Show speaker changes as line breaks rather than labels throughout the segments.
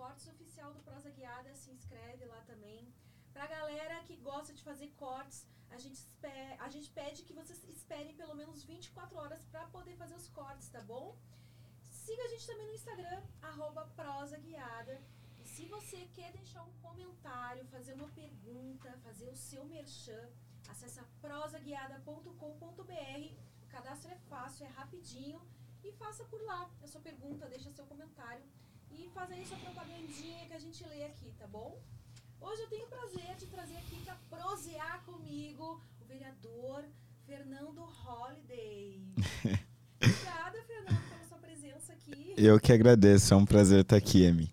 cortes oficial do Prosa Guiada, se inscreve lá também. Pra galera que gosta de fazer cortes, a gente, a gente pede que vocês esperem pelo menos 24 horas para poder fazer os cortes, tá bom? Siga a gente também no Instagram, arroba prosa guiada. E se você quer deixar um comentário, fazer uma pergunta, fazer o seu merchan, acessa prosaguiada.com.br. O cadastro é fácil, é rapidinho. E faça por lá a sua pergunta, deixa seu comentário. E faz aí sua propagandinha que a gente lê aqui, tá bom? Hoje eu tenho o prazer de trazer aqui para prosear comigo o vereador Fernando Holliday. Obrigada, Fernando, pela sua presença aqui.
Eu que agradeço, é um prazer estar aqui, Emi.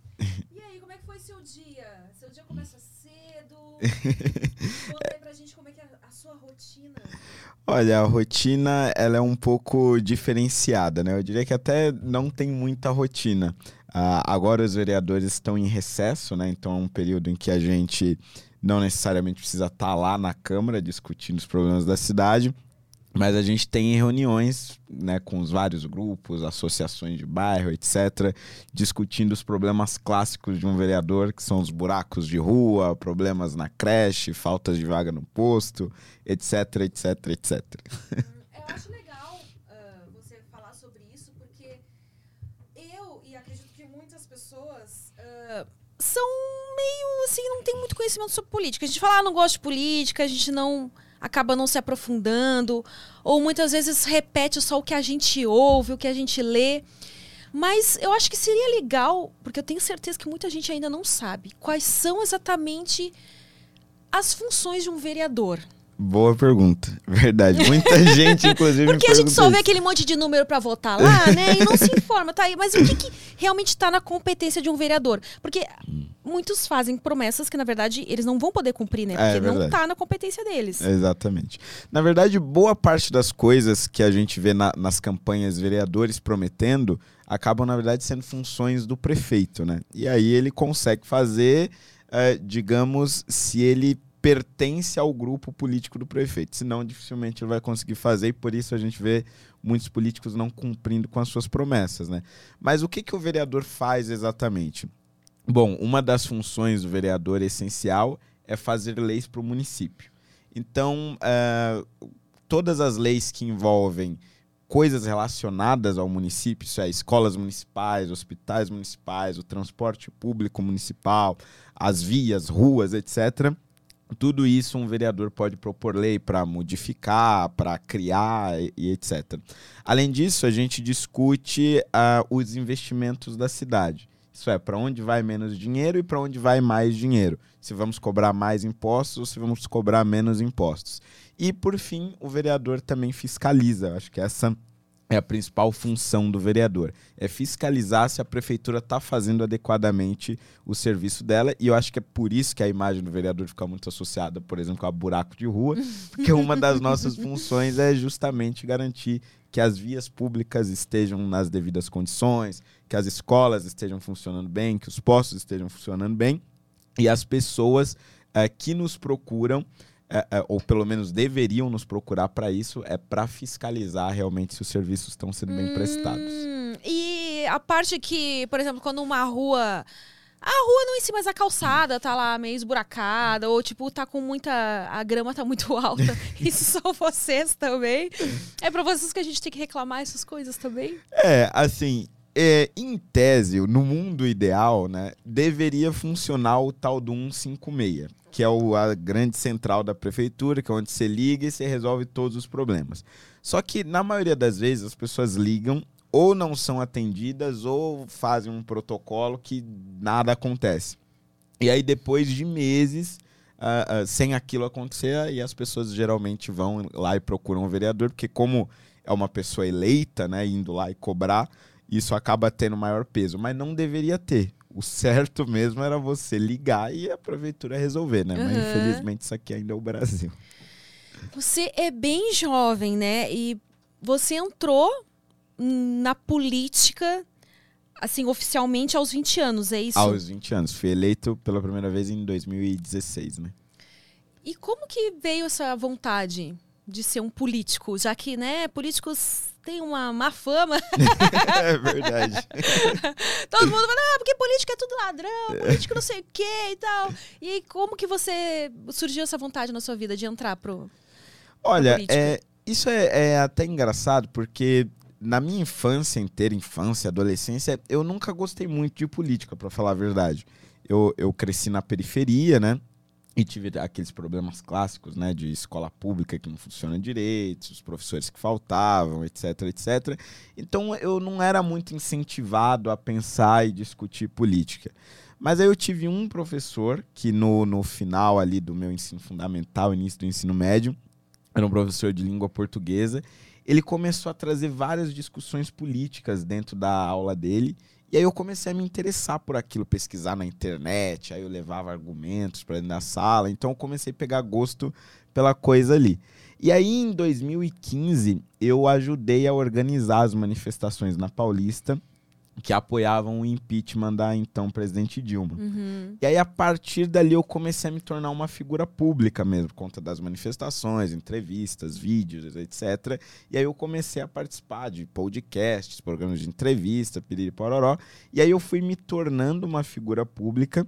E aí, como é que foi seu dia? Seu dia começa cedo? Conta aí pra gente como é que é a sua rotina.
Olha, a rotina ela é um pouco diferenciada, né? Eu diria que até não tem muita rotina. Ah, agora os vereadores estão em recesso, né? Então é um período em que a gente não necessariamente precisa estar lá na Câmara discutindo os problemas da cidade, mas a gente tem reuniões né, com os vários grupos, associações de bairro, etc., discutindo os problemas clássicos de um vereador, que são os buracos de rua, problemas na creche, faltas de vaga no posto, etc, etc, etc.
Eu acho legal ah, você falar sobre isso, porque eu, e acredito que muitas pessoas ah, são meio assim, não tem muito conhecimento sobre política. A gente fala, ah, não gosta de política, a gente não acaba não se aprofundando, ou muitas vezes repete só o que a gente ouve, o que a gente lê. Mas eu acho que seria legal, porque eu tenho certeza que muita gente ainda não sabe, quais são exatamente as funções de um vereador.
Boa pergunta, verdade. Muita gente, inclusive,
Porque a gente só
pergunta
vê
isso.
aquele monte de número pra votar lá, né? E não se informa, tá aí. Mas o que, que realmente tá na competência de um vereador? Porque muitos fazem promessas que, na verdade, eles não vão poder cumprir, né?
É,
Porque não
verdade.
tá na competência deles.
Exatamente. Na verdade, boa parte das coisas que a gente vê na- nas campanhas vereadores prometendo acabam, na verdade, sendo funções do prefeito, né? E aí ele consegue fazer, eh, digamos, se ele pertence ao grupo político do prefeito. Senão, dificilmente ele vai conseguir fazer e por isso a gente vê muitos políticos não cumprindo com as suas promessas, né? Mas o que, que o vereador faz exatamente? Bom, uma das funções do vereador essencial é fazer leis para o município. Então, eh, todas as leis que envolvem coisas relacionadas ao município, isso é, escolas municipais, hospitais municipais, o transporte público municipal, as vias, ruas, etc. Tudo isso um vereador pode propor lei para modificar, para criar e, e etc. Além disso, a gente discute ah, os investimentos da cidade. Isso é, para onde vai menos dinheiro e para onde vai mais dinheiro. Se vamos cobrar mais impostos ou se vamos cobrar menos impostos. E, por fim, o vereador também fiscaliza. Acho que essa é a principal função do vereador. É fiscalizar se a prefeitura está fazendo adequadamente o serviço dela. E eu acho que é por isso que a imagem do vereador fica muito associada, por exemplo, a buraco de rua, porque uma das nossas funções é justamente garantir que as vias públicas estejam nas devidas condições, que as escolas estejam funcionando bem, que os postos estejam funcionando bem e as pessoas eh, que nos procuram é, é, ou pelo menos deveriam nos procurar para isso, é para fiscalizar realmente se os serviços estão sendo bem prestados.
Hum, e a parte que, por exemplo, quando uma rua. A rua não em si, mas a calçada tá lá meio esburacada, ou tipo, tá com muita. A grama tá muito alta. Isso são vocês também. É pra vocês que a gente tem que reclamar essas coisas também.
É, assim, é, em tese, no mundo ideal, né, deveria funcionar o tal do 156, que é o, a grande central da prefeitura, que é onde você liga e você resolve todos os problemas. Só que, na maioria das vezes, as pessoas ligam ou não são atendidas ou fazem um protocolo que nada acontece. E aí, depois de meses, uh, uh, sem aquilo acontecer, aí as pessoas geralmente vão lá e procuram o vereador, porque como é uma pessoa eleita, né, indo lá e cobrar, isso acaba tendo maior peso. Mas não deveria ter. O certo mesmo era você ligar e a prefeitura resolver, né? Uhum. Mas infelizmente isso aqui ainda é o Brasil.
Você é bem jovem, né? E você entrou na política assim, oficialmente aos 20 anos, é isso?
Aos 20 anos. Fui eleito pela primeira vez em 2016, né?
E como que veio essa vontade de ser um político? Já que, né, políticos têm uma má fama.
é verdade.
Todo mundo fala, ah, porque político é tudo ladrão, político não sei o quê e tal. E como que você surgiu essa vontade na sua vida de entrar pro.
Olha, é, isso é, é até engraçado, porque na minha infância inteira, infância, adolescência, eu nunca gostei muito de política, para falar a verdade. Eu, eu cresci na periferia, né? E tive aqueles problemas clássicos, né? De escola pública que não funciona direito, os professores que faltavam, etc, etc. Então eu não era muito incentivado a pensar e discutir política. Mas aí eu tive um professor que no, no final ali do meu ensino fundamental, início do ensino médio, era um professor de língua portuguesa, ele começou a trazer várias discussões políticas dentro da aula dele. E aí eu comecei a me interessar por aquilo, pesquisar na internet, aí eu levava argumentos para dentro da sala, então eu comecei a pegar gosto pela coisa ali. E aí em 2015 eu ajudei a organizar as manifestações na Paulista que apoiavam o impeachment da então presidente Dilma. Uhum. E aí, a partir dali, eu comecei a me tornar uma figura pública mesmo, por conta das manifestações, entrevistas, vídeos, etc. E aí eu comecei a participar de podcasts, programas de entrevista, piriri pororó. E aí eu fui me tornando uma figura pública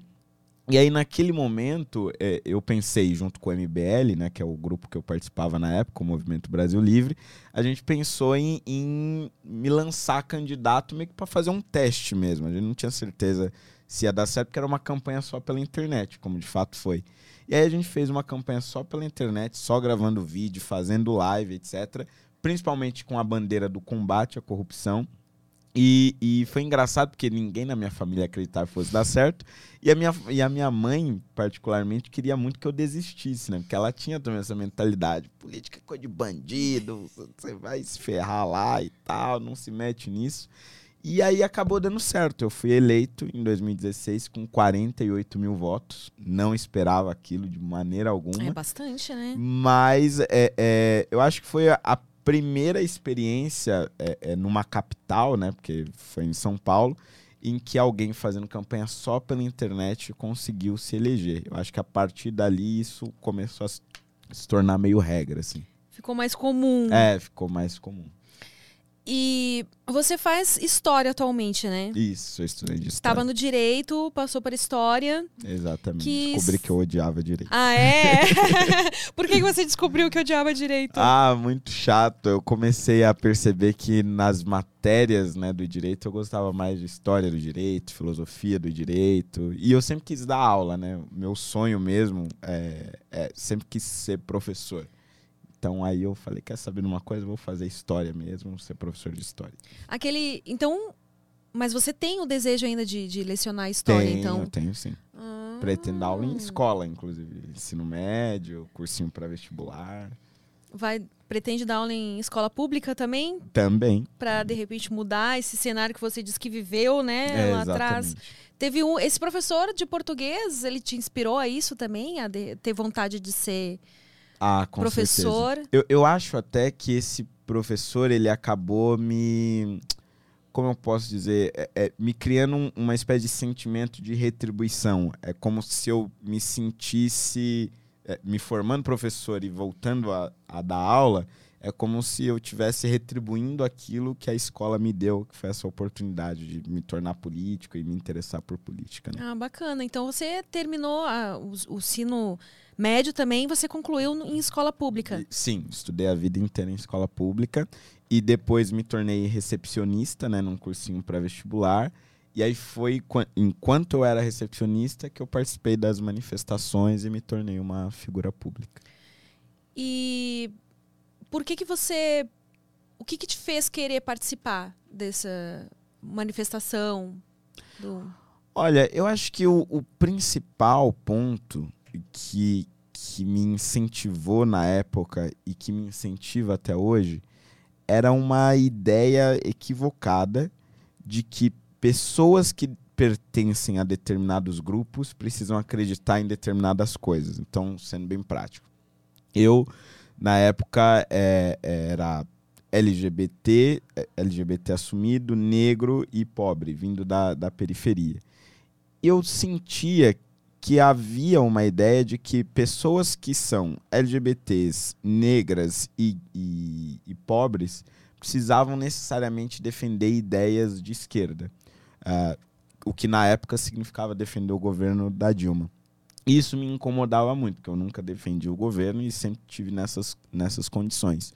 e aí, naquele momento, é, eu pensei, junto com o MBL, né, que é o grupo que eu participava na época, o Movimento Brasil Livre, a gente pensou em, em me lançar candidato meio que para fazer um teste mesmo. A gente não tinha certeza se ia dar certo, porque era uma campanha só pela internet, como de fato foi. E aí a gente fez uma campanha só pela internet, só gravando vídeo, fazendo live, etc. Principalmente com a bandeira do combate à corrupção. E, e, foi engraçado porque ninguém na minha família acreditava que fosse dar certo. E a, minha, e a minha mãe, particularmente, queria muito que eu desistisse, né? Porque ela tinha também essa mentalidade. Política é coisa de bandido, você vai se ferrar lá e tal, não se mete nisso. E aí acabou dando certo. Eu fui eleito em 2016 com 48 mil votos. Não esperava aquilo de maneira alguma. É
bastante, né?
Mas é, é, eu acho que foi a primeira experiência é, é, numa capital, né? Porque foi em São Paulo, em que alguém fazendo campanha só pela internet conseguiu se eleger. Eu acho que a partir dali isso começou a se tornar meio regra, assim.
Ficou mais comum.
É, ficou mais comum.
E você faz história atualmente, né?
Isso, eu estudei de história.
Estava no direito, passou para história.
Exatamente. Que... Descobri que eu odiava direito.
Ah, é? Por que você descobriu que odiava direito?
Ah, muito chato. Eu comecei a perceber que nas matérias né, do direito eu gostava mais de história do direito, filosofia do direito. E eu sempre quis dar aula, né? Meu sonho mesmo é, é sempre quis ser professor. Então aí eu falei, quer saber uma coisa? Vou fazer história mesmo, ser professor de história.
Aquele. Então. Mas você tem o desejo ainda de, de lecionar história,
tenho,
então?
Eu tenho, sim. Ah. Pretendo aula em escola, inclusive. Ensino médio, cursinho para vestibular.
Vai, pretende dar aula em escola pública também?
Também.
Para de repente mudar esse cenário que você disse que viveu, né, é, lá atrás. Teve um, esse professor de português, ele te inspirou a isso também, a de, ter vontade de ser
ah, com professor. Certeza. Eu, eu acho até que esse professor ele acabou me como eu posso dizer, é, é, me criando um, uma espécie de sentimento de retribuição. É como se eu me sentisse, é, me formando professor e voltando a, a, dar aula, é como se eu tivesse retribuindo aquilo que a escola me deu, que foi essa oportunidade de me tornar político e me interessar por política. Né?
Ah, bacana. Então você terminou a, o, o sino médio também você concluiu em escola pública?
Sim, estudei a vida inteira em escola pública e depois me tornei recepcionista, né, num cursinho pré-vestibular. E aí foi enquanto eu era recepcionista que eu participei das manifestações e me tornei uma figura pública.
E por que que você o que que te fez querer participar dessa manifestação do
Olha, eu acho que o, o principal ponto que, que me incentivou na época e que me incentiva até hoje era uma ideia equivocada de que pessoas que pertencem a determinados grupos precisam acreditar em determinadas coisas. Então, sendo bem prático. Eu, na época, é, era LGBT, é, LGBT assumido, negro e pobre, vindo da, da periferia. Eu sentia que havia uma ideia de que pessoas que são LGBTs, negras e, e, e pobres precisavam necessariamente defender ideias de esquerda. Uh, o que na época significava defender o governo da Dilma. Isso me incomodava muito, porque eu nunca defendi o governo e sempre tive nessas, nessas condições.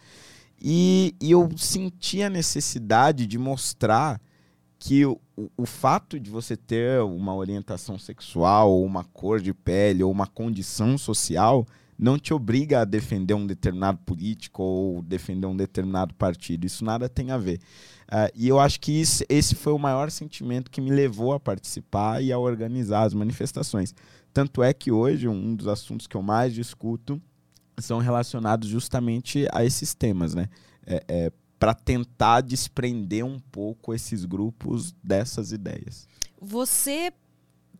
E, e eu senti a necessidade de mostrar que o, o fato de você ter uma orientação sexual, ou uma cor de pele, ou uma condição social, não te obriga a defender um determinado político ou defender um determinado partido. Isso nada tem a ver. Uh, e eu acho que isso, esse foi o maior sentimento que me levou a participar e a organizar as manifestações. Tanto é que hoje um dos assuntos que eu mais discuto são relacionados justamente a esses temas, né? É, é, para tentar desprender um pouco esses grupos dessas ideias.
Você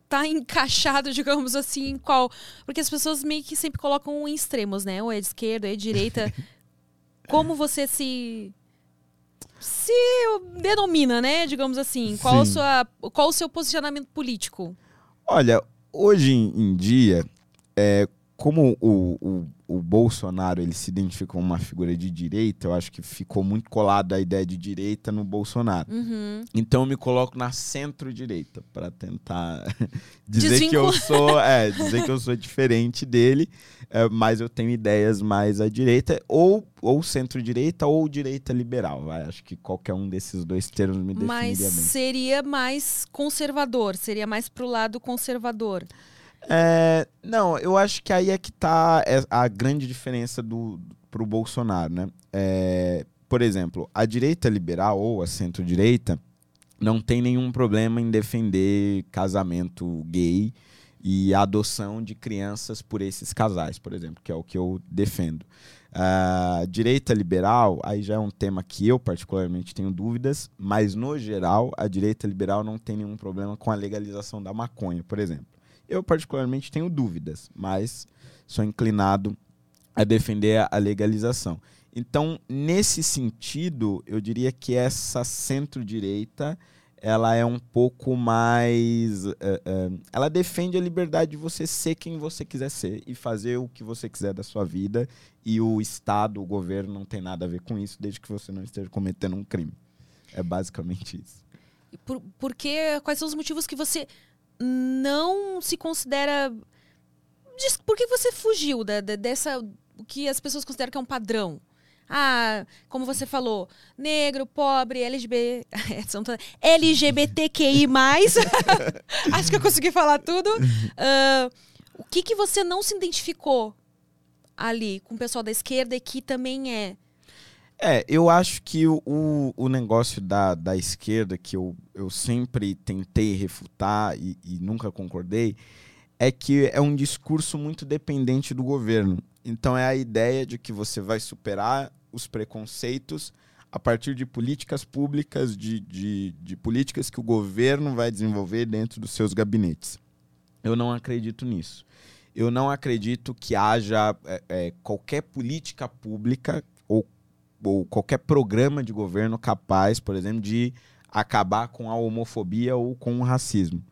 tá encaixado, digamos assim, em qual? Porque as pessoas meio que sempre colocam em extremos, né? Ou é de esquerda, ou é de direita. Como você se se denomina, né? Digamos assim. Qual, a sua, qual o seu posicionamento político?
Olha, hoje em dia, é, como o, o, o, Bolsonaro ele se identifica como uma figura de direita, eu acho que ficou muito colado a ideia de direita no Bolsonaro.
Uhum.
Então eu me coloco na centro-direita para tentar dizer que eu sou, é, dizer que eu sou diferente dele, é, mas eu tenho ideias mais à direita ou ou centro-direita ou direita liberal. Vai. Acho que qualquer um desses dois termos me definiria
mas
bem.
Mas seria mais conservador, seria mais pro lado conservador.
É, não, eu acho que aí é que está é, a grande diferença do, pro Bolsonaro, né? É, por exemplo, a direita liberal ou a centro-direita não tem nenhum problema em defender casamento gay e adoção de crianças por esses casais, por exemplo, que é o que eu defendo. A direita liberal, aí já é um tema que eu particularmente tenho dúvidas, mas no geral, a direita liberal não tem nenhum problema com a legalização da maconha, por exemplo. Eu, particularmente, tenho dúvidas, mas sou inclinado a defender a legalização. Então, nesse sentido, eu diria que essa centro-direita ela é um pouco mais. Uh, uh, ela defende a liberdade de você ser quem você quiser ser e fazer o que você quiser da sua vida. E o Estado, o governo, não tem nada a ver com isso, desde que você não esteja cometendo um crime. É basicamente isso.
Por, porque quais são os motivos que você não se considera. Por que você fugiu da, da, dessa. O que as pessoas consideram que é um padrão? Ah, como você falou, negro, pobre, LGB... LGBTQI. Acho que eu consegui falar tudo. Uh, o que, que você não se identificou ali com o pessoal da esquerda e que também é
é, eu acho que o, o, negócio da, da esquerda, que eu, eu sempre tentei refutar e, e nunca concordei, é que é um discurso muito dependente do governo. Então é a ideia de que você vai superar os preconceitos a partir de políticas públicas, de, de, de políticas que o governo vai desenvolver dentro dos seus gabinetes. Eu não acredito nisso. Eu não acredito que haja é, é, qualquer política pública ou qualquer programa de governo capaz, por exemplo, de acabar com a homofobia ou com o racismo.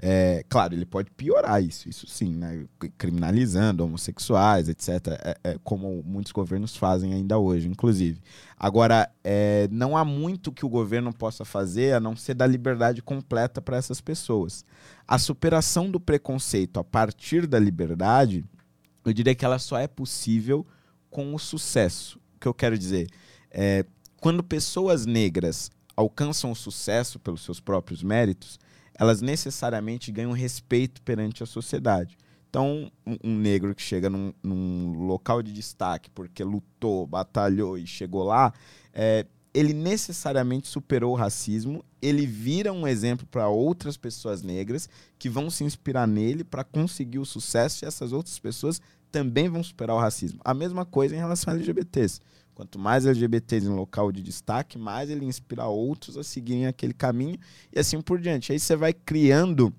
É, claro, ele pode piorar isso, isso sim, né? criminalizando homossexuais, etc., é, é, como muitos governos fazem ainda hoje, inclusive. Agora, é, não há muito que o governo possa fazer a não ser dar liberdade completa para essas pessoas. A superação do preconceito a partir da liberdade, eu diria que ela só é possível com o sucesso que eu quero dizer? É, quando pessoas negras alcançam o sucesso pelos seus próprios méritos, elas necessariamente ganham respeito perante a sociedade. Então, um, um negro que chega num, num, local de destaque porque lutou, batalhou e chegou lá, é, ele necessariamente superou o racismo, ele vira um exemplo para outras pessoas negras que vão se inspirar nele para conseguir o sucesso e essas outras pessoas também vão superar o racismo. A mesma coisa em relação a LGBTs. Quanto mais LGBTs em local de destaque, mais ele inspira outros a seguirem aquele caminho e assim por diante. Aí você vai criando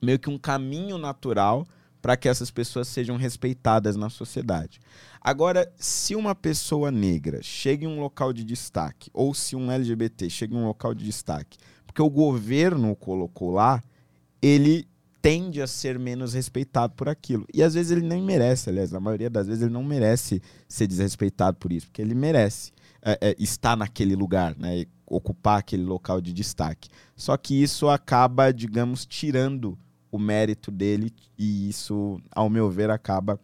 meio que um caminho natural para que essas pessoas sejam respeitadas na sociedade. Agora, se uma pessoa negra chega em um local de destaque, ou se um LGBT chega em um local de destaque, porque o governo o colocou lá, ele tende a ser menos respeitado por aquilo. E às vezes ele nem merece, aliás, na maioria das vezes ele não merece ser desrespeitado por isso, porque ele merece é, é, estar naquele lugar, né, ocupar aquele local de destaque. Só que isso acaba, digamos, tirando o mérito dele e isso, ao meu ver, acaba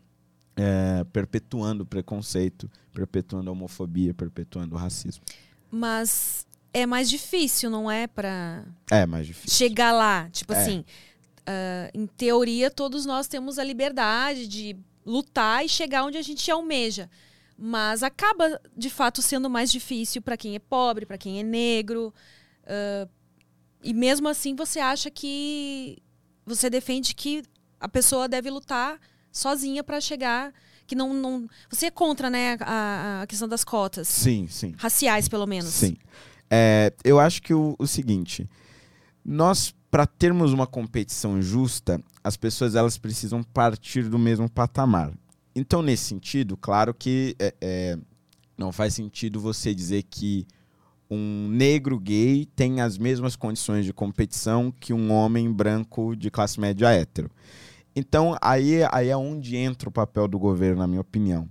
é, perpetuando o preconceito, perpetuando a homofobia, perpetuando o racismo.
Mas é mais difícil, não é? Para
é mais difícil.
chegar lá. Tipo
É.
assim, ah, em teoria, todos nós temos a liberdade de lutar e chegar onde a gente almeja. Mas acaba, de fato, sendo mais difícil para quem é pobre, para quem é negro. ah, e mesmo assim, você acha que. Você defende que a pessoa deve lutar sozinha para chegar. Que não, não. Você é contra, né, a, a questão das cotas.
Sim, sim.
Raciais, pelo menos.
Sim. É, eu acho que o, o seguinte, nós para termos uma competição justa, as pessoas elas precisam partir do mesmo patamar. Então, nesse sentido, claro que é, é, não faz sentido você dizer que um negro gay tem as mesmas condições de competição que um homem branco de classe média hétero. Então, aí, aí é onde entra o papel do governo, na minha opinião.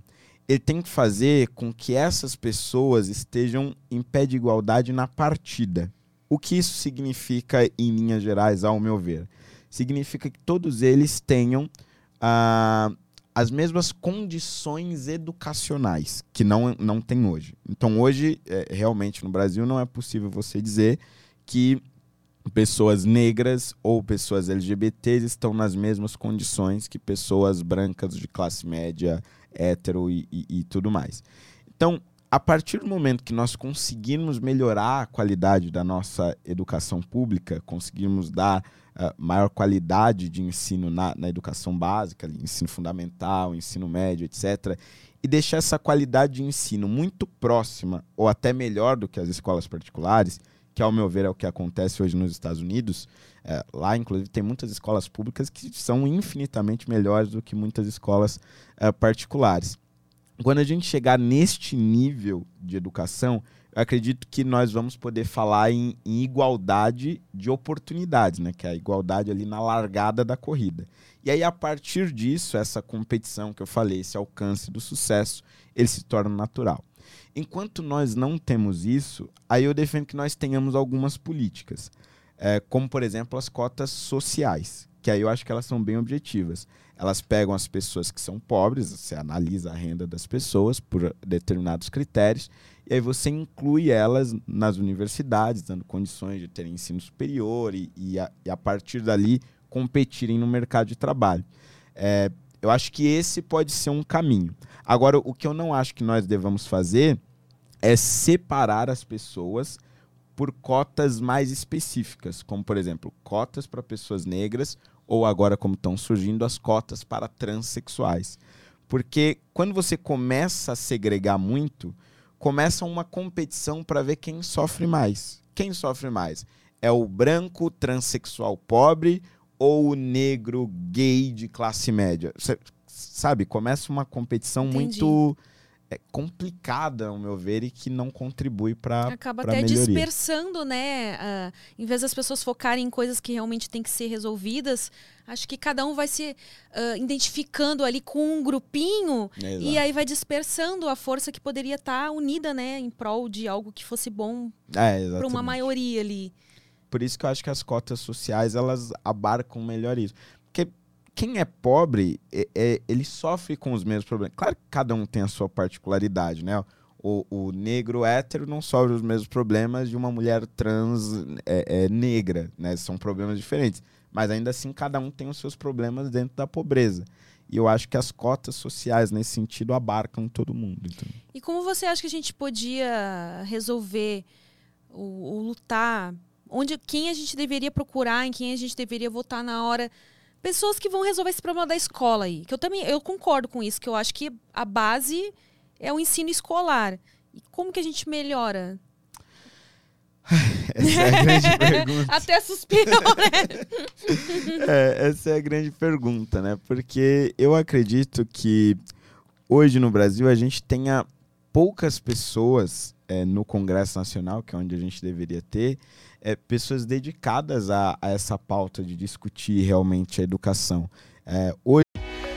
Ele tem que fazer com que essas pessoas estejam em pé de igualdade na partida. O que isso significa, em linhas gerais, ao meu ver? Significa que todos eles tenham ah, as mesmas condições educacionais que não, não tem hoje. Então, hoje, é, realmente, no Brasil, não é possível você dizer que pessoas negras ou pessoas LGBTs estão nas mesmas condições que pessoas brancas de classe média, hétero e, e, e tudo mais. Então, a partir do momento que nós conseguirmos melhorar a qualidade da nossa educação pública, conseguirmos dar uh, maior qualidade de ensino na, na educação básica, ensino fundamental, ensino médio, etc., e deixar essa qualidade de ensino muito próxima ou até melhor do que as escolas particulares, que ao meu ver é o que acontece hoje nos Estados Unidos. É, lá, inclusive, tem muitas escolas públicas que são infinitamente melhores do que muitas escolas é, particulares. Quando a gente chegar neste nível de educação, eu acredito que nós vamos poder falar em, em igualdade de oportunidades, né? que é a igualdade ali na largada da corrida. E aí, a partir disso, essa competição que eu falei, esse alcance do sucesso, ele se torna natural. Enquanto nós não temos isso, aí eu defendo que nós tenhamos algumas políticas, é, como por exemplo as cotas sociais, que aí eu acho que elas são bem objetivas. Elas pegam as pessoas que são pobres, você analisa a renda das pessoas por determinados critérios, e aí você inclui elas nas universidades, dando condições de terem ensino superior e, e, a, e a, partir dali competirem no mercado de trabalho. É, eu acho que esse pode ser um caminho. Agora, o que eu não acho que nós devamos fazer é separar as pessoas por cotas mais específicas, como, por exemplo, cotas para pessoas negras ou agora, como estão surgindo, as cotas para transexuais. Porque quando você começa a segregar muito, começa uma competição para ver quem sofre mais. Quem sofre mais? É o branco transexual pobre ou o negro gay de classe média? Cê, sabe, começa uma competição
Entendi.
muito é, complicada, ao meu ver, e que não contribui para
Acaba
pra
até
melhoria.
dispersando, né? ah, em vez das pessoas focarem em coisas que realmente têm que ser resolvidas, acho que cada um vai se ah, identificando ali com um grupinho
É,
e aí vai dispersando a força que poderia estar unida, né? Em prol de algo que fosse bom
É,
para uma maioria ali.
Por isso que eu acho que as cotas sociais elas abarcam melhor isso. Porque quem é pobre, é- é- ele sofre com os mesmos problemas. Claro que cada um tem a sua particularidade, né? O, o negro hétero não sofre os mesmos problemas de uma mulher trans é, é, negra, né? São problemas diferentes. Mas ainda assim, cada um tem os seus problemas dentro da pobreza. E eu acho que as cotas sociais, nesse sentido, abarcam todo mundo. Então.
E como você acha que a gente podia resolver o, o lutar? Onde, quem a gente deveria procurar, em quem a gente deveria votar na hora? Pessoas que vão resolver esse problema da escola aí. Que eu também eu concordo com isso, que eu acho que a base é o ensino escolar. E como que a gente melhora?
Essa é a grande pergunta.
Até suspirou, né?
É, essa é a grande pergunta, né? Porque eu acredito que hoje no Brasil a gente tenha poucas pessoas é, no Congresso Nacional, que é onde a gente deveria ter, é, pessoas dedicadas a, a essa pauta de discutir realmente a educação. É, hoje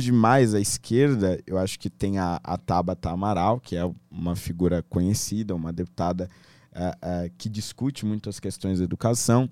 Demais à esquerda, eu acho que tem a, a Tabata Amaral, que é uma figura conhecida, uma deputada é, é, que discute muito as questões da educação.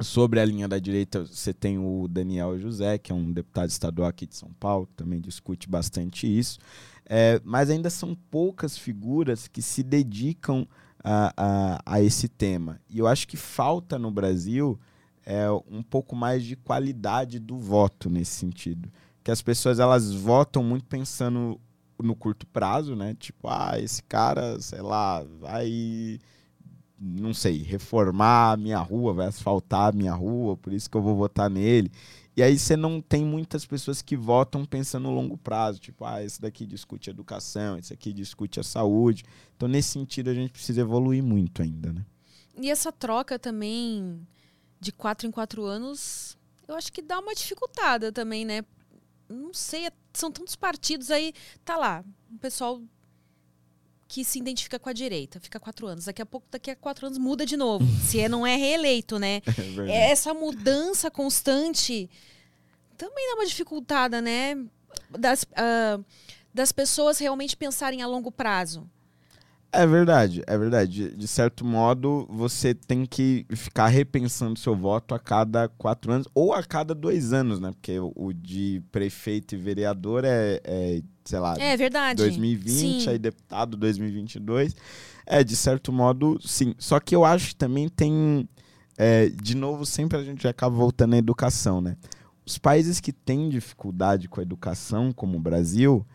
Sobre a linha da direita, você tem o Daniel José, que é um deputado estadual aqui de São Paulo, que também discute bastante isso. É, mas ainda são poucas figuras que se dedicam a, a, a, esse tema. E eu acho que falta no Brasil é, um pouco mais de qualidade do voto nesse sentido que as pessoas elas votam muito pensando no curto prazo, né? Tipo, ah, esse cara, sei lá, vai não sei, reformar a minha rua, vai asfaltar a minha rua, por isso que eu vou votar nele. E aí você não tem muitas pessoas que votam pensando no longo prazo, tipo, ah, esse daqui discute educação, esse aqui discute a saúde. Então, nesse sentido, a gente precisa evoluir muito ainda, né?
E essa troca também de quatro em quatro anos, eu acho que dá uma dificultada também, né? Não sei, é, são tantos partidos aí, tá lá, o pessoal que se identifica com a direita, fica quatro anos, daqui a pouco, daqui a quatro anos muda de novo, se é, não é reeleito, né? É Essa mudança constante também dá uma dificultada, né? Das, uh, das pessoas realmente pensarem a longo prazo.
É verdade, é verdade. De, certo modo, você tem que ficar repensando seu voto a cada quatro anos ou a cada dois anos, né? Porque o, de prefeito e vereador é, é sei lá,
é verdade.
2020, sim. aí deputado 2022. É, de certo modo, sim. Só que eu acho que também tem. É, de novo, sempre a gente acaba voltando à educação, né? Os países que têm dificuldade com a educação, como o Brasil,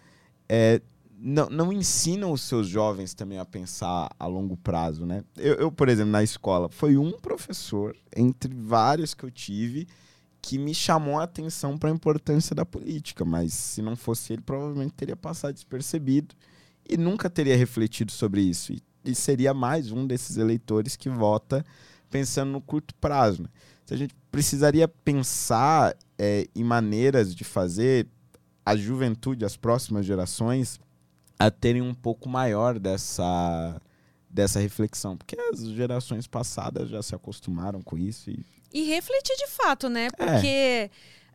é, não, não ensinam os seus jovens também a pensar a longo prazo, né? Eu, eu, por exemplo, na escola, foi um professor, entre vários que eu tive, que me chamou a atenção para a importância da política, mas se não fosse ele, provavelmente teria passado despercebido e nunca teria refletido sobre isso. E, e seria mais um desses eleitores que vota pensando no curto prazo. Né? A gente precisaria pensar é, em maneiras de fazer a juventude, as próximas gerações, a terem um pouco maior dessa, dessa reflexão. Porque as gerações passadas já se acostumaram com isso. E,
e refletir de fato, né? É. Porque. É.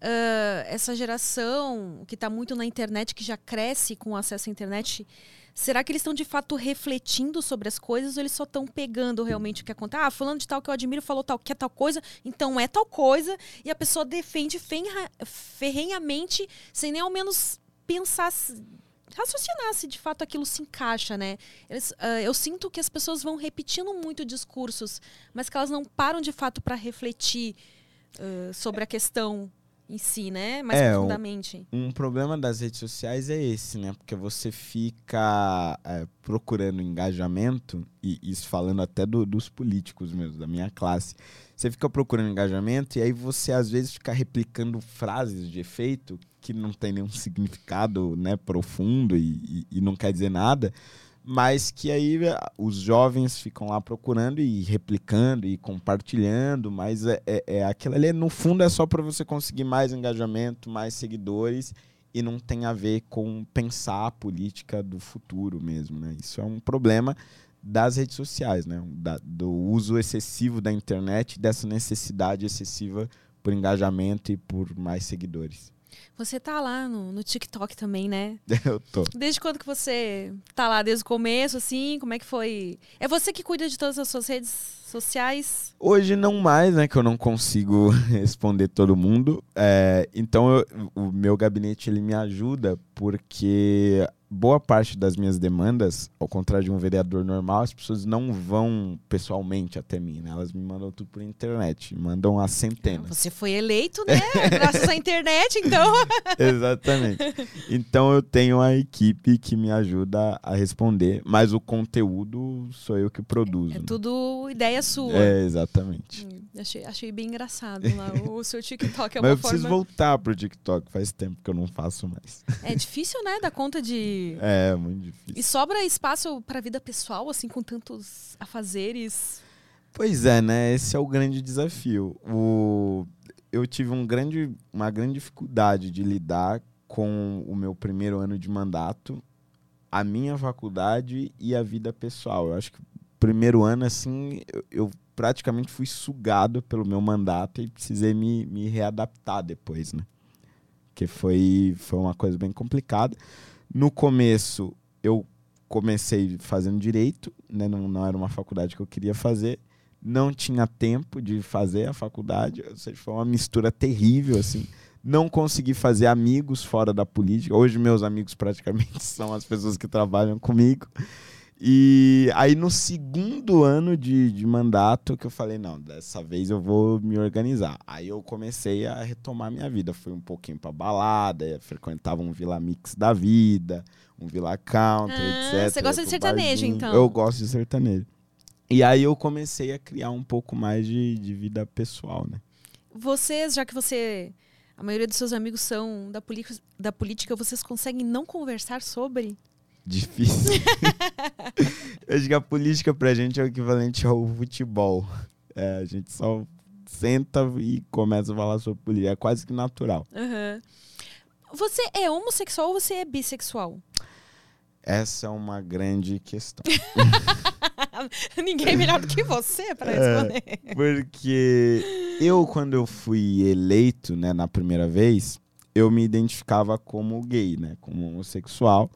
Uh, essa geração que está muito na internet, que já cresce com acesso à internet, será que eles estão de fato refletindo sobre as coisas ou eles só estão pegando realmente o que acontece? Ah, falando de tal que eu admiro falou tal que é tal coisa, então é tal coisa, e a pessoa defende ferrenhamente, sem nem ao menos pensar raciocinar se de fato aquilo se encaixa, né? Eles, uh, eu sinto que as pessoas vão repetindo muito discursos, mas que elas não param de fato para refletir uh, sobre a questão em si, né? Mais é, profundamente.
Um, um, problema das redes sociais é esse, né? Porque você fica é, procurando engajamento, e isso falando até do, dos políticos mesmo, da minha classe. Você fica procurando engajamento e aí você às vezes fica replicando frases de efeito que não tem nenhum significado né, profundo e, e, e não quer dizer nada, mas que aí eh, os jovens ficam lá procurando e replicando e compartilhando, mas é, é, é aquilo ali, no fundo, é só para você conseguir mais engajamento, mais seguidores e não tem a ver com pensar a política do futuro mesmo, né? Isso é um problema das redes sociais, né? Da, do uso excessivo da internet, dessa necessidade excessiva por engajamento e por mais seguidores.
Você tá lá no, no TikTok também, né?
Eu tô.
Desde quando que você tá lá? Desde o começo, assim? Como é que foi? É você que cuida de todas as suas redes sociais?
Hoje não mais, né? Que eu não consigo responder todo mundo. É, então eu- o meu gabinete ele me ajuda porque boa parte das minhas demandas, ao contrário de um vereador normal, as pessoas não vão pessoalmente até mim, né? Elas me mandam tudo por internet, mandam as centenas.
Você foi eleito, né? Graças à internet, então.
Exatamente. Então eu tenho a equipe que me ajuda a responder, mas o conteúdo sou eu que produzo.
É
né?
tudo ideia sua.
É, exatamente.
Hum, Achei, achei bem engraçado lá. O seu TikTok é
Mas
uma
eu preciso
forma.
voltar pro TikTok, faz tempo que eu não faço mais.
É difícil, né? Dar conta de.
É, muito
E
difícil.
sobra espaço pra vida pessoal, assim, com tantos afazeres.
Pois é, né? Esse é o grande desafio. O... Eu tive um grande, uma grande dificuldade de lidar com o meu primeiro ano de mandato, a minha faculdade e a vida pessoal. Eu acho que o primeiro ano, assim, eu, eu praticamente fui sugado pelo meu mandato e precisei me, me readaptar depois, né? Que foi, foi uma coisa bem complicada. No começo, eu comecei fazendo direito, né? Não, não era uma faculdade que eu queria fazer. Não tinha tempo de fazer a faculdade, ou seja, foi uma mistura terrível, assim. Não consegui fazer amigos fora da política. Hoje, meus amigos praticamente são as pessoas que trabalham comigo. E aí, no segundo ano de, de mandato, que eu falei: não, dessa vez eu vou me organizar. Aí eu comecei a retomar minha vida. Fui um pouquinho pra balada, frequentava um Vila Mix da vida, um Vila Country,
Ah,
etc.
você gosta de sertanejo,
barzinho.
então?
Eu gosto de sertanejo. E aí eu comecei a criar um pouco mais de, de vida pessoal, né?
Vocês, já que você. A maioria dos seus amigos são da, da política, vocês conseguem não conversar sobre?
Difícil. eu acho que a política pra gente é o equivalente ao futebol. É, a gente só senta e começa a falar sobre política. É quase que natural.
Aham. Você é homossexual ou você é bissexual?
Essa é uma grande questão.
Ninguém é melhor do que você para
É.
responder.
Porque eu, quando eu fui eleito, né, na primeira vez, eu me identificava como gay, né, como homossexual.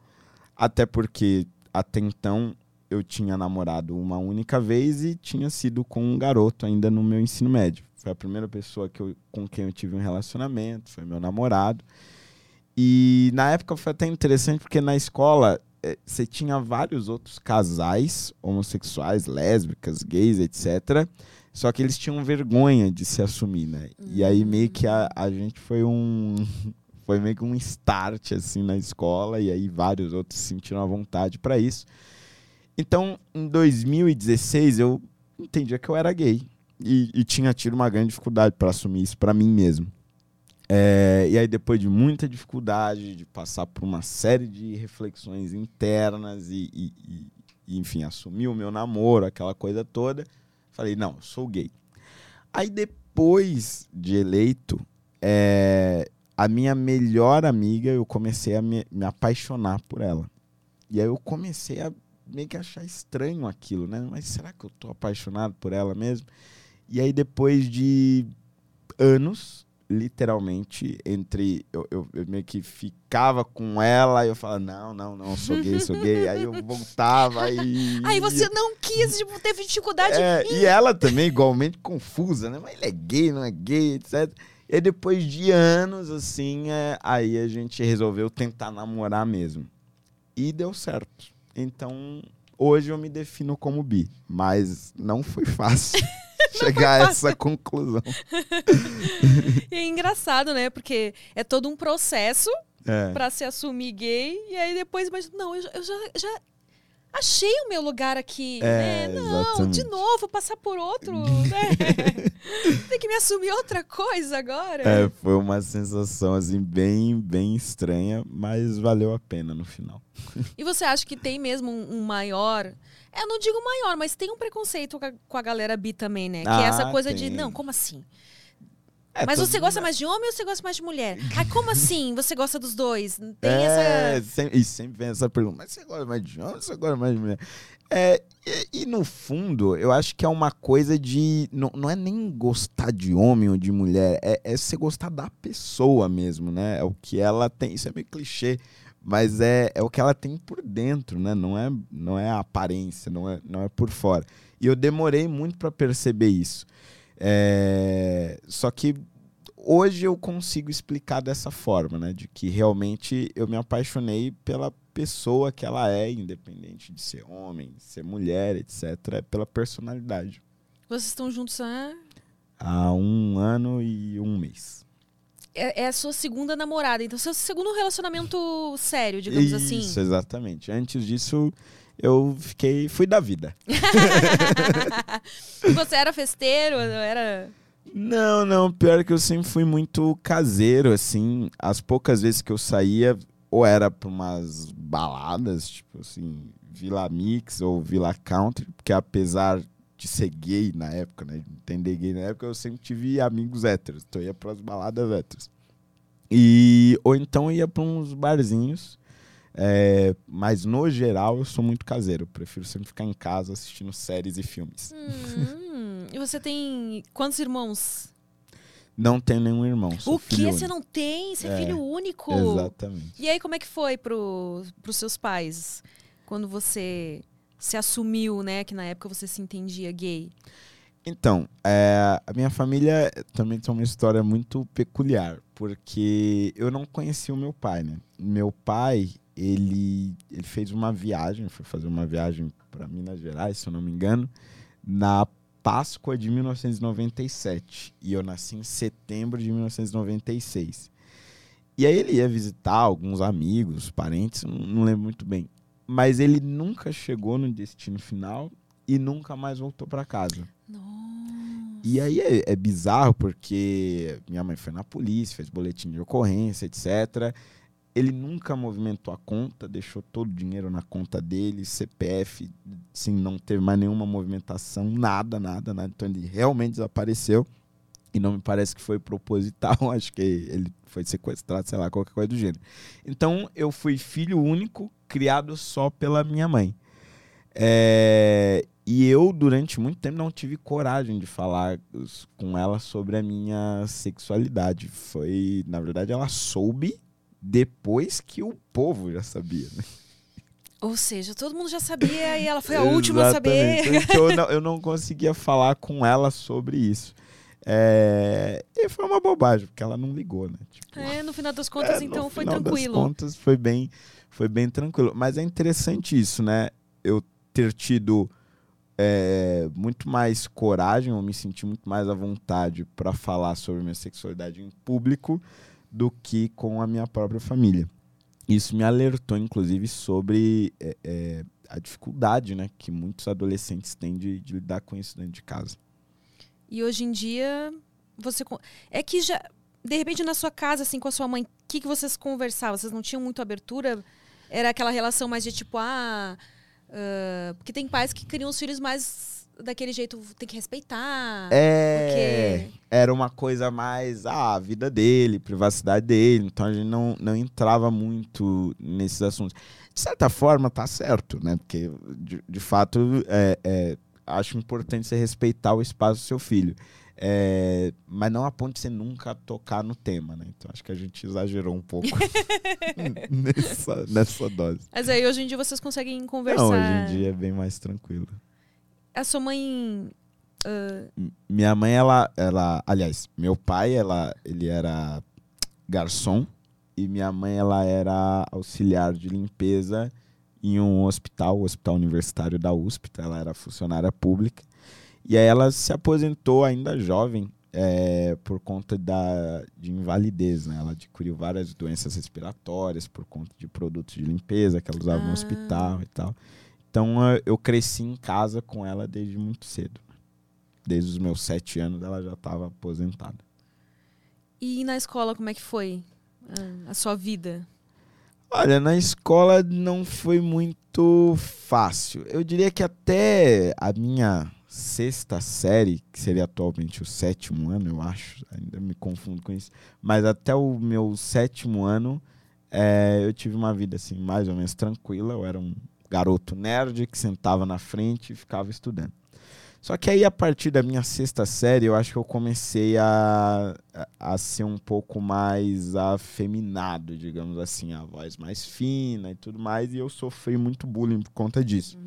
Até porque até então eu tinha namorado uma única vez e tinha sido com um garoto ainda no meu ensino médio. Foi a primeira pessoa que eu, com quem eu tive um relacionamento, foi meu namorado. E na época foi até interessante porque na escola eh, você tinha vários outros casais homossexuais, lésbicas, gays, etc. Só que eles tinham vergonha de se assumir, né? E aí meio que a, a gente foi um foi meio que um start assim na escola e aí vários outros sentiram a vontade para isso. Então, em 2016 eu entendia que eu era gay e, e tinha tido uma grande dificuldade para assumir isso para mim mesmo. É, e aí, depois de muita dificuldade, de passar por uma série de reflexões internas e, e- e- enfim, assumir o meu namoro, aquela coisa toda, falei, não, sou gay. Aí, depois de eleito, é, a minha melhor amiga, eu comecei a me, me apaixonar por ela. E aí eu comecei a meio que achar estranho aquilo, né? Mas será que eu tô apaixonado por ela mesmo? E aí, depois de anos, literalmente, entre. Eu, eu, eu meio que ficava com ela e eu falava, não, não, não, sou gay, sou gay. aí eu voltava e.
Aí você não quis, tipo, teve dificuldade.
É, e ela também, igualmente, confusa, né? Mas ele é gay, não é gay, etc. E depois de anos, assim, é, aí a gente resolveu tentar namorar mesmo. E deu certo. Então, hoje eu me defino como bi. Mas não foi fácil chegar a essa conclusão.
E é engraçado, né? Porque é todo um processo
É.
pra se assumir gay. E aí depois, mas não, eu, eu já, já achei o meu lugar aqui.
É,
né? Não,
exatamente.
de novo, passar por outro. né? Tem que me assumir outra coisa agora.
É, foi uma sensação, assim, bem, bem estranha, mas valeu a pena no final.
E você acha que tem mesmo um, um maior. Eu não digo maior, mas tem um preconceito com a, com a galera bi também, né? que é essa
Ah,
coisa de,
tem.
não, como assim?
É,
Mas você gosta mais de homem ou você gosta mais de mulher? Ah, como assim? Você gosta dos dois? Tem
é,
essa.
sempre, e sempre vem essa pergunta, mas você gosta mais de homem ou você gosta mais de mulher? É, e, e no fundo, eu acho que é uma coisa de. Não, não é nem gostar de homem ou de mulher, é, é você gostar da pessoa mesmo, né? É o que ela tem. Isso é meio clichê, mas é, é o que ela tem por dentro, né? Não é, não é a aparência, não é, não é por fora. E eu demorei muito para perceber isso. É, só que hoje eu consigo explicar dessa forma, né? De que realmente eu me apaixonei pela pessoa que ela é, independente de ser homem, ser mulher, etc. É pela personalidade.
Vocês estão juntos há.
Há um ano e um mês.
É, é a sua segunda namorada. Então, seu segundo relacionamento sério, digamos assim.
Isso, exatamente. Antes disso, eu fiquei. fui da vida.
Você era festeiro? Era.
Não, não, pior que eu sempre fui muito caseiro, assim. As poucas vezes que eu saía, ou era pra umas baladas, tipo assim, Vila Mix ou Vila Country, porque apesar de ser gay na época, né? de Entender gay na época, eu sempre tive amigos héteros. Então eu ia pras baladas héteros. E, ou então eu ia pra uns barzinhos. É, mas no geral eu sou muito caseiro. Prefiro sempre ficar em casa assistindo séries e filmes.
Hum, e você tem quantos irmãos?
Não tenho nenhum irmão.
O que? Você não tem? Você é,
É,
filho único?
Exatamente.
E aí, como é que foi pro, pros seus pais? Quando você se assumiu, né? Que na época você se entendia gay.
Então, é, a minha família também tem uma história muito peculiar, porque eu não conhecia o meu pai, né? Meu pai, ele, ele fez uma viagem, foi fazer uma viagem para Minas Gerais, se eu não me engano, na Páscoa de 1997. E eu nasci em setembro de 1996. E aí ele ia visitar alguns amigos, parentes, não, lembro muito bem. Mas ele nunca chegou no destino final e nunca mais voltou para casa.
Nossa.
E aí é, é bizarro porque minha mãe foi na polícia, fez boletim de ocorrência, etc. Ele nunca movimentou a conta, deixou todo o dinheiro na conta dele, CPF, sem não ter mais nenhuma movimentação, nada, nada, nada. Então ele realmente desapareceu. E não me parece que foi proposital, acho que ele foi sequestrado, sei lá, qualquer coisa do gênero. Então eu fui filho único, criado só pela minha mãe. É, e eu, durante muito tempo, não tive coragem de falar com ela sobre a minha sexualidade. Foi, na verdade, ela soube depois que o povo já sabia. Né?
Ou seja, todo mundo já sabia e ela foi a última a saber.
Então eu não, eu não conseguia falar com ela sobre isso. É, e foi uma bobagem, porque ela não ligou, né? Tipo,
É, no final das contas,
é, no
então foi
final
tranquilo.
Das contas, foi bem, foi bem tranquilo. Mas é interessante isso, né? Eu ter tido é, muito mais coragem, ou me sentir muito mais à vontade para falar sobre minha sexualidade em público do que com a minha própria família. Isso me alertou, inclusive, sobre é, é, a dificuldade, né, que muitos adolescentes têm de, de lidar com isso dentro de casa.
E hoje em dia, você. É que já. De repente, na sua casa, assim, com a sua mãe, o que, que vocês conversavam? Vocês não tinham muito abertura? Era aquela relação mais de tipo, ah. ah, porque tem pais que criam os filhos mais daquele jeito, tem que respeitar.
É,
Porque-
era uma coisa mais ah, a vida dele, privacidade dele, então a gente não, não entrava muito nesses assuntos. De certa forma, tá certo, né? Porque, de, de fato, é, é, acho importante você respeitar o espaço do seu filho. É, mas não a ponto de você nunca tocar no tema, né? Então acho que a gente exagerou um pouco nessa, nessa dose.
Mas aí hoje em dia vocês conseguem conversar.
Não, hoje em dia é bem mais tranquilo.
A sua mãe.
M- Minha mãe, ela, ela, aliás, meu pai, ela, ele era garçom e minha mãe, ela era auxiliar de limpeza em um hospital, o Hospital Universitário da USP, ela era funcionária pública. E aí ela se aposentou ainda jovem é, por conta da, de invalidez, né? Ela adquiriu várias doenças respiratórias por conta de produtos de limpeza que ela usava no
Ah.
hospital e tal. Então eu cresci em casa com ela desde muito cedo. Desde os meus sete anos ela já estava aposentada.
e na escola, como é que foi ah, a sua vida?
Olha, na escola não foi muito fácil. Eu diria que até a minha sexta série, que seria atualmente o sétimo ano, eu acho, ainda me confundo com isso, mas até o meu sétimo ano é, eu tive uma vida assim mais ou menos tranquila. Eu era um garoto nerd que sentava na frente e ficava estudando. Só que aí, a partir da minha sexta série, eu acho que eu comecei a, a, a ser um pouco mais afeminado, digamos assim, a voz mais fina e tudo mais, e eu sofri muito bullying por conta disso.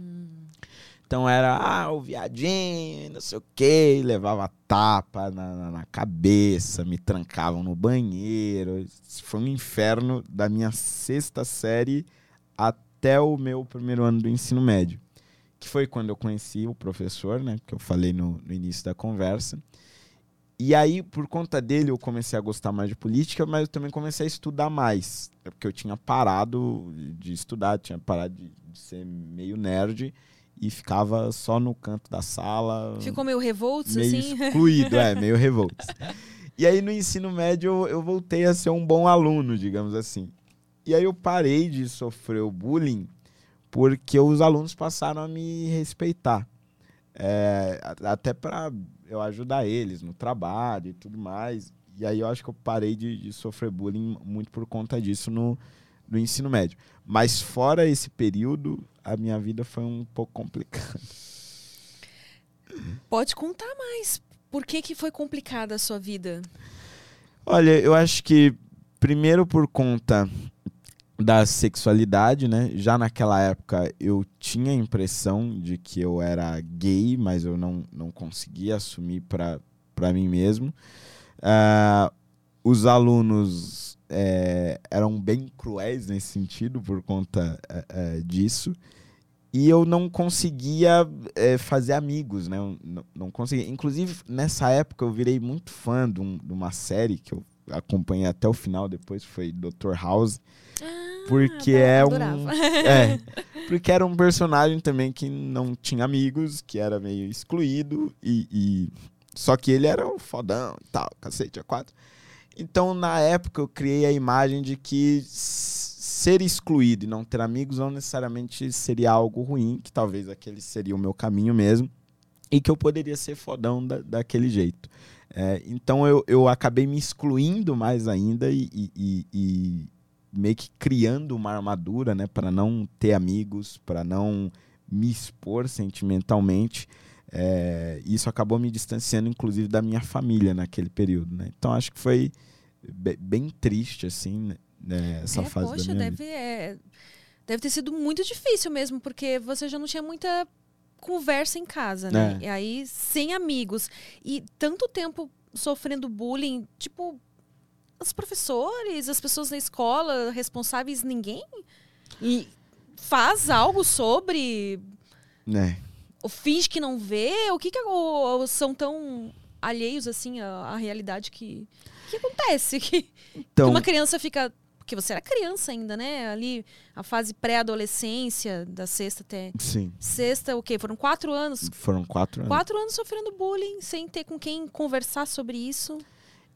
Então era, ah, o viadinho, não sei o quê, levava tapa na, na, na, cabeça, me trancavam no banheiro. Isso foi um inferno da minha sexta série até o meu primeiro ano do ensino médio. Que foi quando eu conheci o professor, né? Que eu falei no, no início da conversa. E aí, por conta dele, eu comecei a gostar mais de política, mas eu também comecei a estudar mais. É porque eu tinha parado de estudar, tinha parado de, de ser meio nerd e ficava só no canto da sala.
Ficou meio revolto,
meio
assim?
excluído, é, meio revolto. E aí no ensino médio eu, eu, voltei a ser um bom aluno, digamos assim. E aí eu parei de sofrer o bullying porque os alunos passaram a me respeitar. É, até para eu ajudar eles no trabalho e tudo mais. E aí eu acho que eu parei de, de sofrer bullying muito por conta disso no, no ensino médio. Mas fora esse período, a minha vida foi um pouco complicada.
Pode contar mais. Por que, que foi complicada a sua vida?
Olha, eu acho que primeiro por conta da sexualidade, né? Já naquela época eu tinha a impressão de que eu era gay, mas eu não, não conseguia assumir para mim mesmo. Uh, os alunos é, eram bem cruéis nesse sentido por conta é, disso. E eu não conseguia é, fazer amigos, né? Não, não conseguia. Inclusive, nessa época, eu virei muito fã de, um, de, uma série que eu acompanhei até o final, depois foi Dr. House.
Ah,
porque é um. É, porque era um personagem também que não tinha amigos, que era meio excluído, e, e só que ele era um fodão e tal, cacete, a quatro. Então, na época, eu criei a imagem de que ser excluído e não ter amigos não necessariamente seria algo ruim, que talvez aquele seria o meu caminho mesmo, e que eu poderia ser fodão da, daquele jeito. É, então, eu, eu acabei me excluindo mais ainda e, e, e meio que criando uma armadura né, para não ter amigos, para não me expor sentimentalmente. É, isso acabou me distanciando, inclusive, da minha família naquele período. Né? Então, acho que foi bem triste, assim, né, essa
é,
fase
poxa,
da minha
deve,
vida.
é, deve ter sido muito difícil mesmo, porque você já não tinha muita conversa em casa, né?
É.
E aí, sem amigos. E tanto tempo sofrendo bullying, tipo, os professores, as pessoas na escola, responsáveis, ninguém e faz algo sobre
É.
ou finge que não vê? O que, que ou, ou são tão alheios assim à, à realidade que que acontece que, que
Então,
uma criança fica porque você era criança ainda, né? Ali a fase pré-adolescência da sexta até
sim,
sexta, o quê? Foram quatro anos.
foram quatro anos.
Quatro anos sofrendo bullying sem ter com quem conversar sobre isso.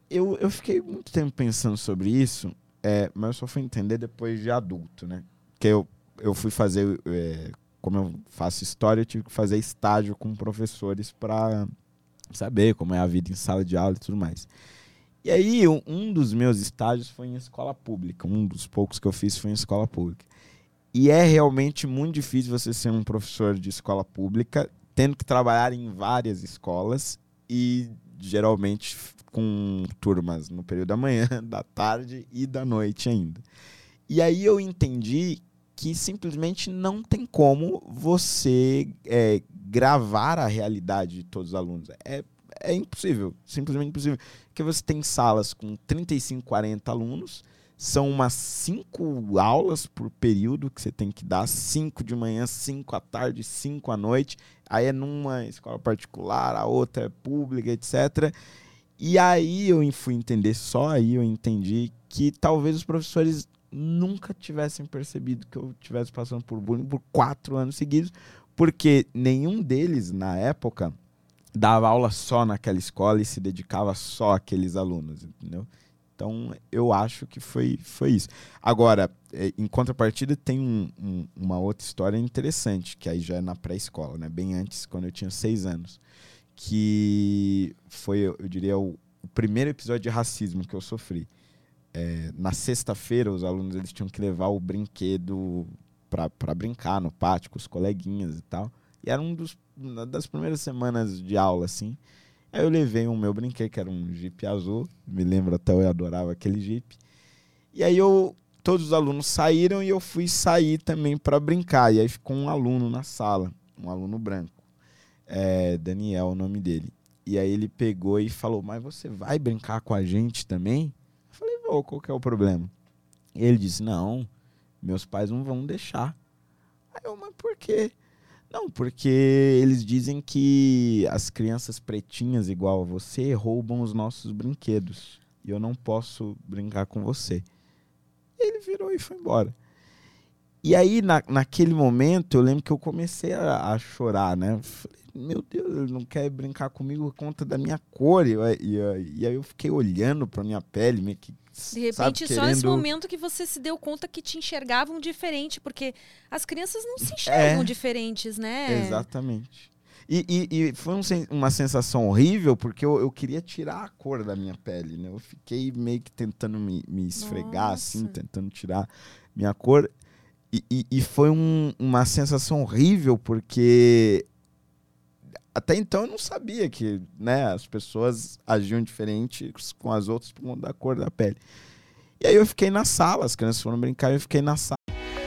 Eu, eu fiquei muito tempo pensando sobre isso, é, mas eu só fui entender depois de adulto, né? Que eu, eu fui fazer, é, como eu faço história, eu tive que fazer estágio com professores para saber como é a vida em sala de aula e tudo mais. E aí, um- um dos meus estágios foi em escola pública. Um dos poucos que eu fiz foi em escola pública. E é realmente muito difícil você ser um professor de escola pública, tendo que trabalhar em várias escolas e geralmente com turmas no período da manhã, da tarde e da noite ainda. E aí eu entendi que simplesmente não tem como você é, gravar a realidade de todos os alunos. É, é impossível, simplesmente impossível. Porque você tem salas com 35, 40 alunos, são umas cinco aulas por período que você tem que dar, cinco de manhã, cinco à tarde, cinco à noite. Aí é numa escola particular, a outra é pública, etc. E aí eu fui entender, só aí eu entendi que talvez os professores nunca tivessem percebido que eu estivesse passando por bullying por quatro anos seguidos, porque nenhum deles, na época, dava aula só naquela escola e se dedicava só àqueles alunos, entendeu? Então, eu acho que foi, foi isso. Agora, eh, em contrapartida, tem um- um- uma outra história interessante, que aí já é na pré-escola, né? Bem antes, quando eu tinha seis anos. Que foi, eu diria, o, o primeiro episódio de racismo que eu sofri. Eh, na sexta-feira, os alunos eles tinham que levar o brinquedo para brincar no pátio com os coleguinhas e tal. E era um dos, uma das primeiras semanas de aula, assim. Aí eu levei o meu brinquedo, que era um Jeep azul. Me lembro até eu adorava aquele Jeep. E aí eu todos os alunos saíram e eu fui sair também para brincar. E aí ficou um aluno na sala, um aluno branco. É, Daniel, o nome dele. E aí ele pegou e falou: "Mas você vai brincar com a gente também?" Eu falei: "Vou, qual que é o problema?" E ele disse: "Não, meus pais não vão deixar." Aí eu: "Mas por quê?" Não, porque eles dizem que as crianças pretinhas igual a você roubam os nossos brinquedos. E eu não posso brincar com você. Ele virou e foi embora. E aí, na, naquele momento, eu lembro que eu comecei a, a chorar, né? Falei, meu Deus, ele não quer brincar comigo por conta da minha cor. E, eu- e, eu- e aí eu fiquei olhando pra minha pele, meio que.
De repente,
sabe,
só nesse
querendo-
momento que você se deu conta que te enxergavam diferente, porque as crianças não se enxergam
É.
diferentes, né?
Exatamente. E, e- e foi um uma sensação horrível porque eu, eu queria tirar a cor da minha pele, né? Eu fiquei meio que tentando me, me esfregar, assim,
Nossa.
tentando tirar minha cor. E, e- e foi um- uma sensação horrível porque até então eu não sabia que né, as pessoas agiam diferente com as outras por conta da cor da pele. E aí eu fiquei na sala, as crianças foram brincar eu fiquei na sala.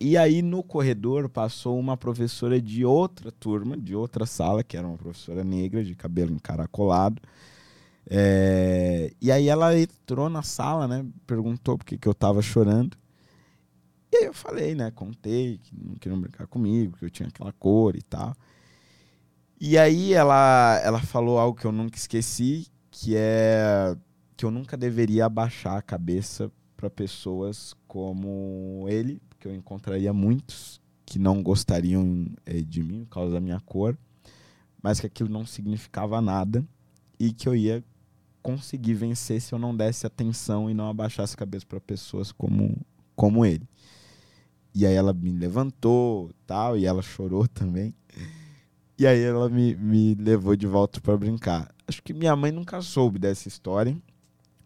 E aí no corredor passou uma professora de outra turma, de outra sala, que era uma professora negra, de cabelo encaracolado. É, E aí ela entrou na sala, né? Perguntou por que, que eu tava chorando. E aí eu falei, né? Contei que não queriam brincar comigo, que eu tinha aquela cor e tal. E aí ela, ela falou algo que eu nunca esqueci, que é que eu nunca deveria abaixar a cabeça para pessoas como ele, porque eu encontraria muitos que não gostariam eh, de mim por causa da minha cor, mas que aquilo não significava nada e que eu ia conseguir vencer se eu não desse atenção e não abaixasse a cabeça para pessoas como, como ele. E aí ela me levantou tal, e ela chorou também. E aí ela me, me levou de volta para brincar. Acho que minha mãe nunca soube dessa história,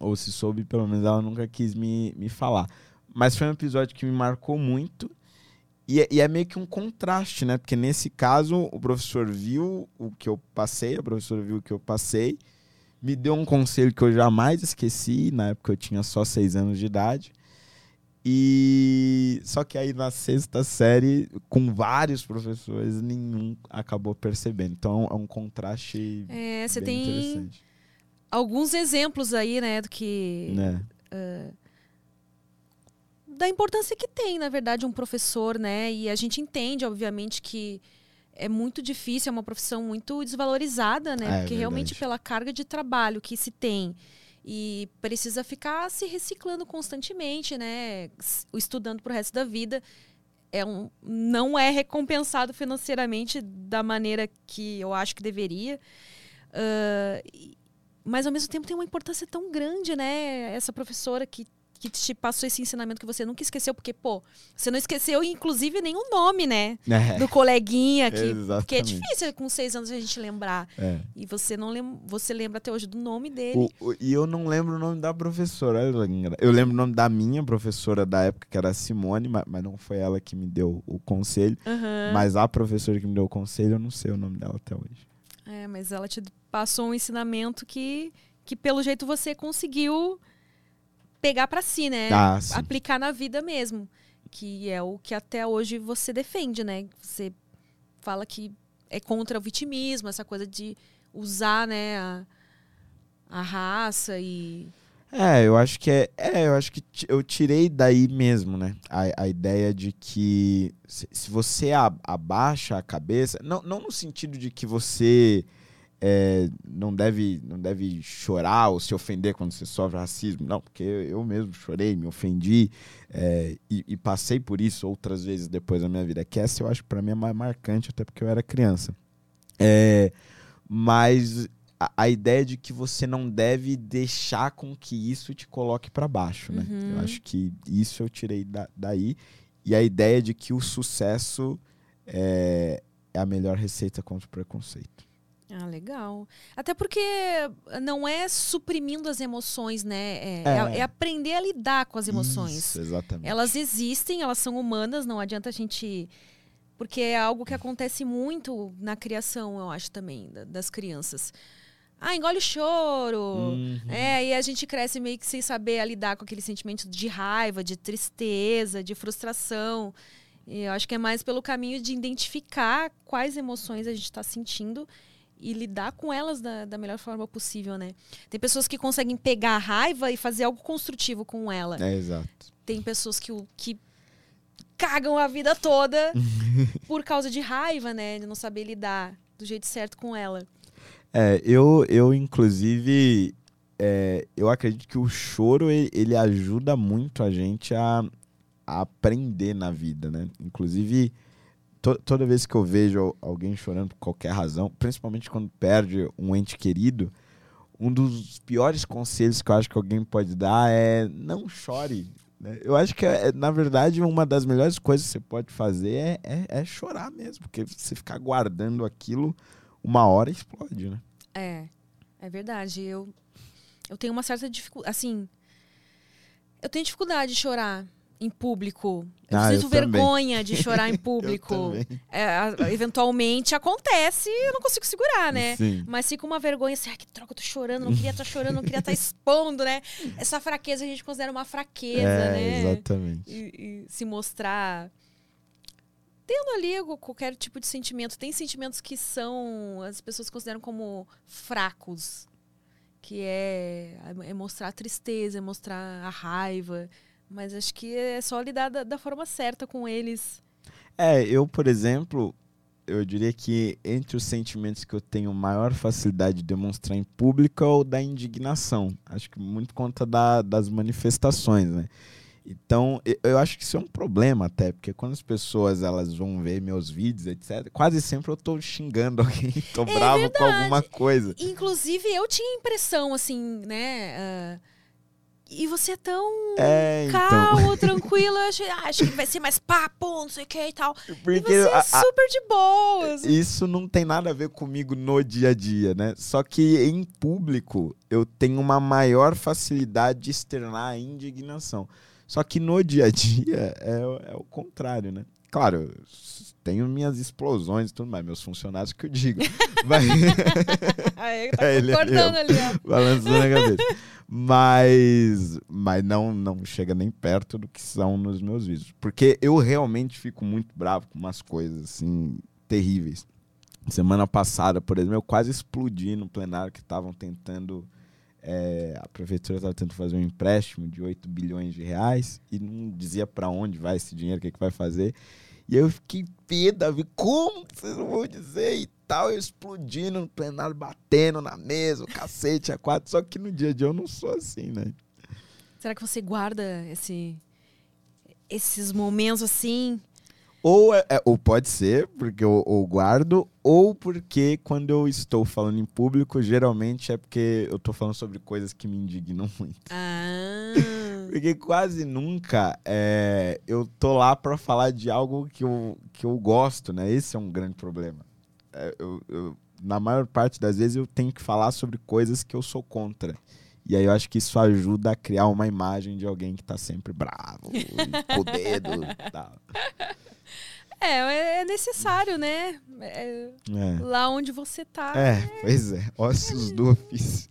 ou se soube, pelo menos ela nunca quis me, me falar. Mas foi um episódio que me marcou muito. E é, e é meio que um contraste, né? Porque nesse caso, o professor viu o que eu passei, a professora viu o que eu passei, me deu um conselho que eu jamais esqueci. Na época eu tinha só seis anos de idade. E só que aí na sexta série, com vários professores, nenhum acabou percebendo. Então é um contraste
É, você tem
interessante.
alguns exemplos aí, né, do que
Né?
Da importância que tem, na verdade, um professor, né? E a gente entende, obviamente, que é muito difícil, é uma profissão muito desvalorizada, né?
É,
Porque realmente pela carga de trabalho que se tem e precisa ficar se reciclando constantemente, né? Estudando pro resto da vida. É um, não é recompensado financeiramente da maneira que eu acho que deveria. E- mas ao mesmo tempo tem uma importância tão grande, né? Essa professora que, que te passou esse ensinamento que você nunca esqueceu, porque, pô, você não esqueceu, inclusive, nem o nome, né?
É,
Do coleguinha, que, porque é difícil com seis anos a gente lembrar.
é.
E você não lem você lembra até hoje do nome dele.
O- o- e eu não lembro o nome da professora. Eu lembro o nome da minha professora da época, que era a Simone, ma- mas, não foi ela que me deu o conselho.
Aham.
Mas a professora que me deu o conselho, eu não sei o nome dela até hoje.
É, mas ela te passou um ensinamento que, que pelo jeito você conseguiu pegar pra si, né?
Ah.
Aplicar na vida mesmo. Que é o que até hoje você defende, né? Você fala que é contra o vitimismo, essa coisa de usar, né, a, a raça e.
É, eu acho que é. É, eu acho que eu tirei daí mesmo, né? A, a ideia de que se, se você a- abaixa a cabeça, não, não no sentido de que você é, não, deve, não deve chorar ou se ofender quando você sofre racismo. Não, porque eu, mesmo chorei, me ofendi é, e, e passei por isso outras vezes depois da minha vida. Que essa eu acho pra mim é mais marcante, até porque eu era criança. É, mas a, a ideia de que você não deve deixar com que isso te coloque para baixo, né?
Uhum.
Eu acho que isso eu tirei da- daí. E a ideia de que o sucesso é, é a melhor receita contra o preconceito.
Ah, legal. Até porque não é suprimindo as emoções, né? É,
É.
é- é aprender a lidar com as emoções.
Isso, exatamente.
Elas existem, elas são humanas, não adianta a gente. Porque é algo que acontece muito na criação, eu acho também, da- das crianças. Ah, engole o choro.
Uhum.
É, e a gente cresce meio que sem saber lidar com aquele sentimento de raiva, de tristeza, de frustração. E eu acho que é mais pelo caminho de identificar quais emoções a gente está sentindo e lidar com elas da, da melhor forma possível, né? Tem pessoas que conseguem pegar a raiva e fazer algo construtivo com ela
É, exato.
tem pessoas que, que cagam a vida toda por causa de raiva, né? De não saber lidar do jeito certo com ela.
É, eu, eu inclusive, é, eu acredito que o choro ele, ele ajuda muito a gente a, a aprender na vida, né? Inclusive, to- toda vez que eu vejo al- alguém chorando por qualquer razão, principalmente quando perde um ente querido, um dos piores conselhos que eu acho que alguém pode dar é não chore. né? Eu acho que, é, na verdade, uma das melhores coisas que você pode fazer é, é, é chorar mesmo, porque você ficar guardando aquilo, uma hora explode, né?
É, é verdade. Eu, eu tenho uma certa dificuldade. Assim, eu tenho dificuldade de chorar em público. Eu
Ah, eu
sinto
também.
vergonha de chorar em
Eu
público.
também.
É, eventualmente acontece, eu não consigo segurar, né?
Sim.
Mas fica uma vergonha assim, ai, que troca, eu tô chorando, não queria estar chorando, não queria estar expondo, né? Essa fraqueza a gente considera uma fraqueza,
É,
né?
exatamente.
e, e se mostrar tendo ali qualquer tipo de sentimento. Tem sentimentos que são as pessoas consideram como fracos, que é, é mostrar a tristeza, é mostrar a raiva. Mas acho que é só lidar da, da forma certa com eles.
É, eu, por exemplo, eu diria que entre os sentimentos que eu tenho maior facilidade de demonstrar em público é o da indignação. Acho que muito conta da- das manifestações, né? Então, eu acho que isso é um problema até, porque quando as pessoas elas vão ver meus vídeos, etc., quase sempre eu tô xingando alguém, tô
É
bravo com alguma coisa.
Inclusive, eu tinha a impressão, assim, né? ah, e você é tão
É, então.
calmo, tranquilo. Eu achei, ah, acho que vai ser mais papo, não sei o que e tal. E
Porque
você é
a- a-
super de boas.
Isso não tem nada a ver comigo no dia a dia, né? Só que em público eu tenho uma maior facilidade de externar a indignação. Só que no dia a dia é, o- é o contrário, né? Claro, tenho minhas explosões e tudo mais, meus funcionários que eu digo. Mas,
Aí, tá
É, ele
concordando
ó.
ali, ó.
balançando a cabeça. Mas, mas não, não chega nem perto do que são nos meus vídeos. Porque eu realmente fico muito bravo com umas coisas assim terríveis. Semana passada, por exemplo, eu quase explodi no plenário que estavam tentando. é, a prefeitura estava tentando fazer um empréstimo de 8 bilhões de reais e não dizia para onde vai esse dinheiro, o que, que vai fazer. E eu fiquei pé, Davi, como vocês não vão dizer e tal? Eu explodindo no plenário, batendo na mesa, o cacete, a quatro. Só que no dia a dia eu não sou assim, né?
Será que você guarda esse, esses momentos assim?
Ou, é- é- ou pode ser, porque eu, eu guardo, ou porque quando eu estou falando em público, geralmente é porque eu tô falando sobre coisas que me indignam muito.
Ah,
Porque quase nunca é, eu tô lá pra falar de algo que eu, que eu gosto, né? Esse é um grande problema. É, eu- eu- na maior parte das vezes eu tenho que falar sobre coisas que eu sou contra. E aí eu acho que isso ajuda a criar uma imagem de alguém que tá sempre bravo, com o dedo e tal.
é, é necessário, né? É,
É.
lá onde você tá.
É, pois é. Ossos do ofício.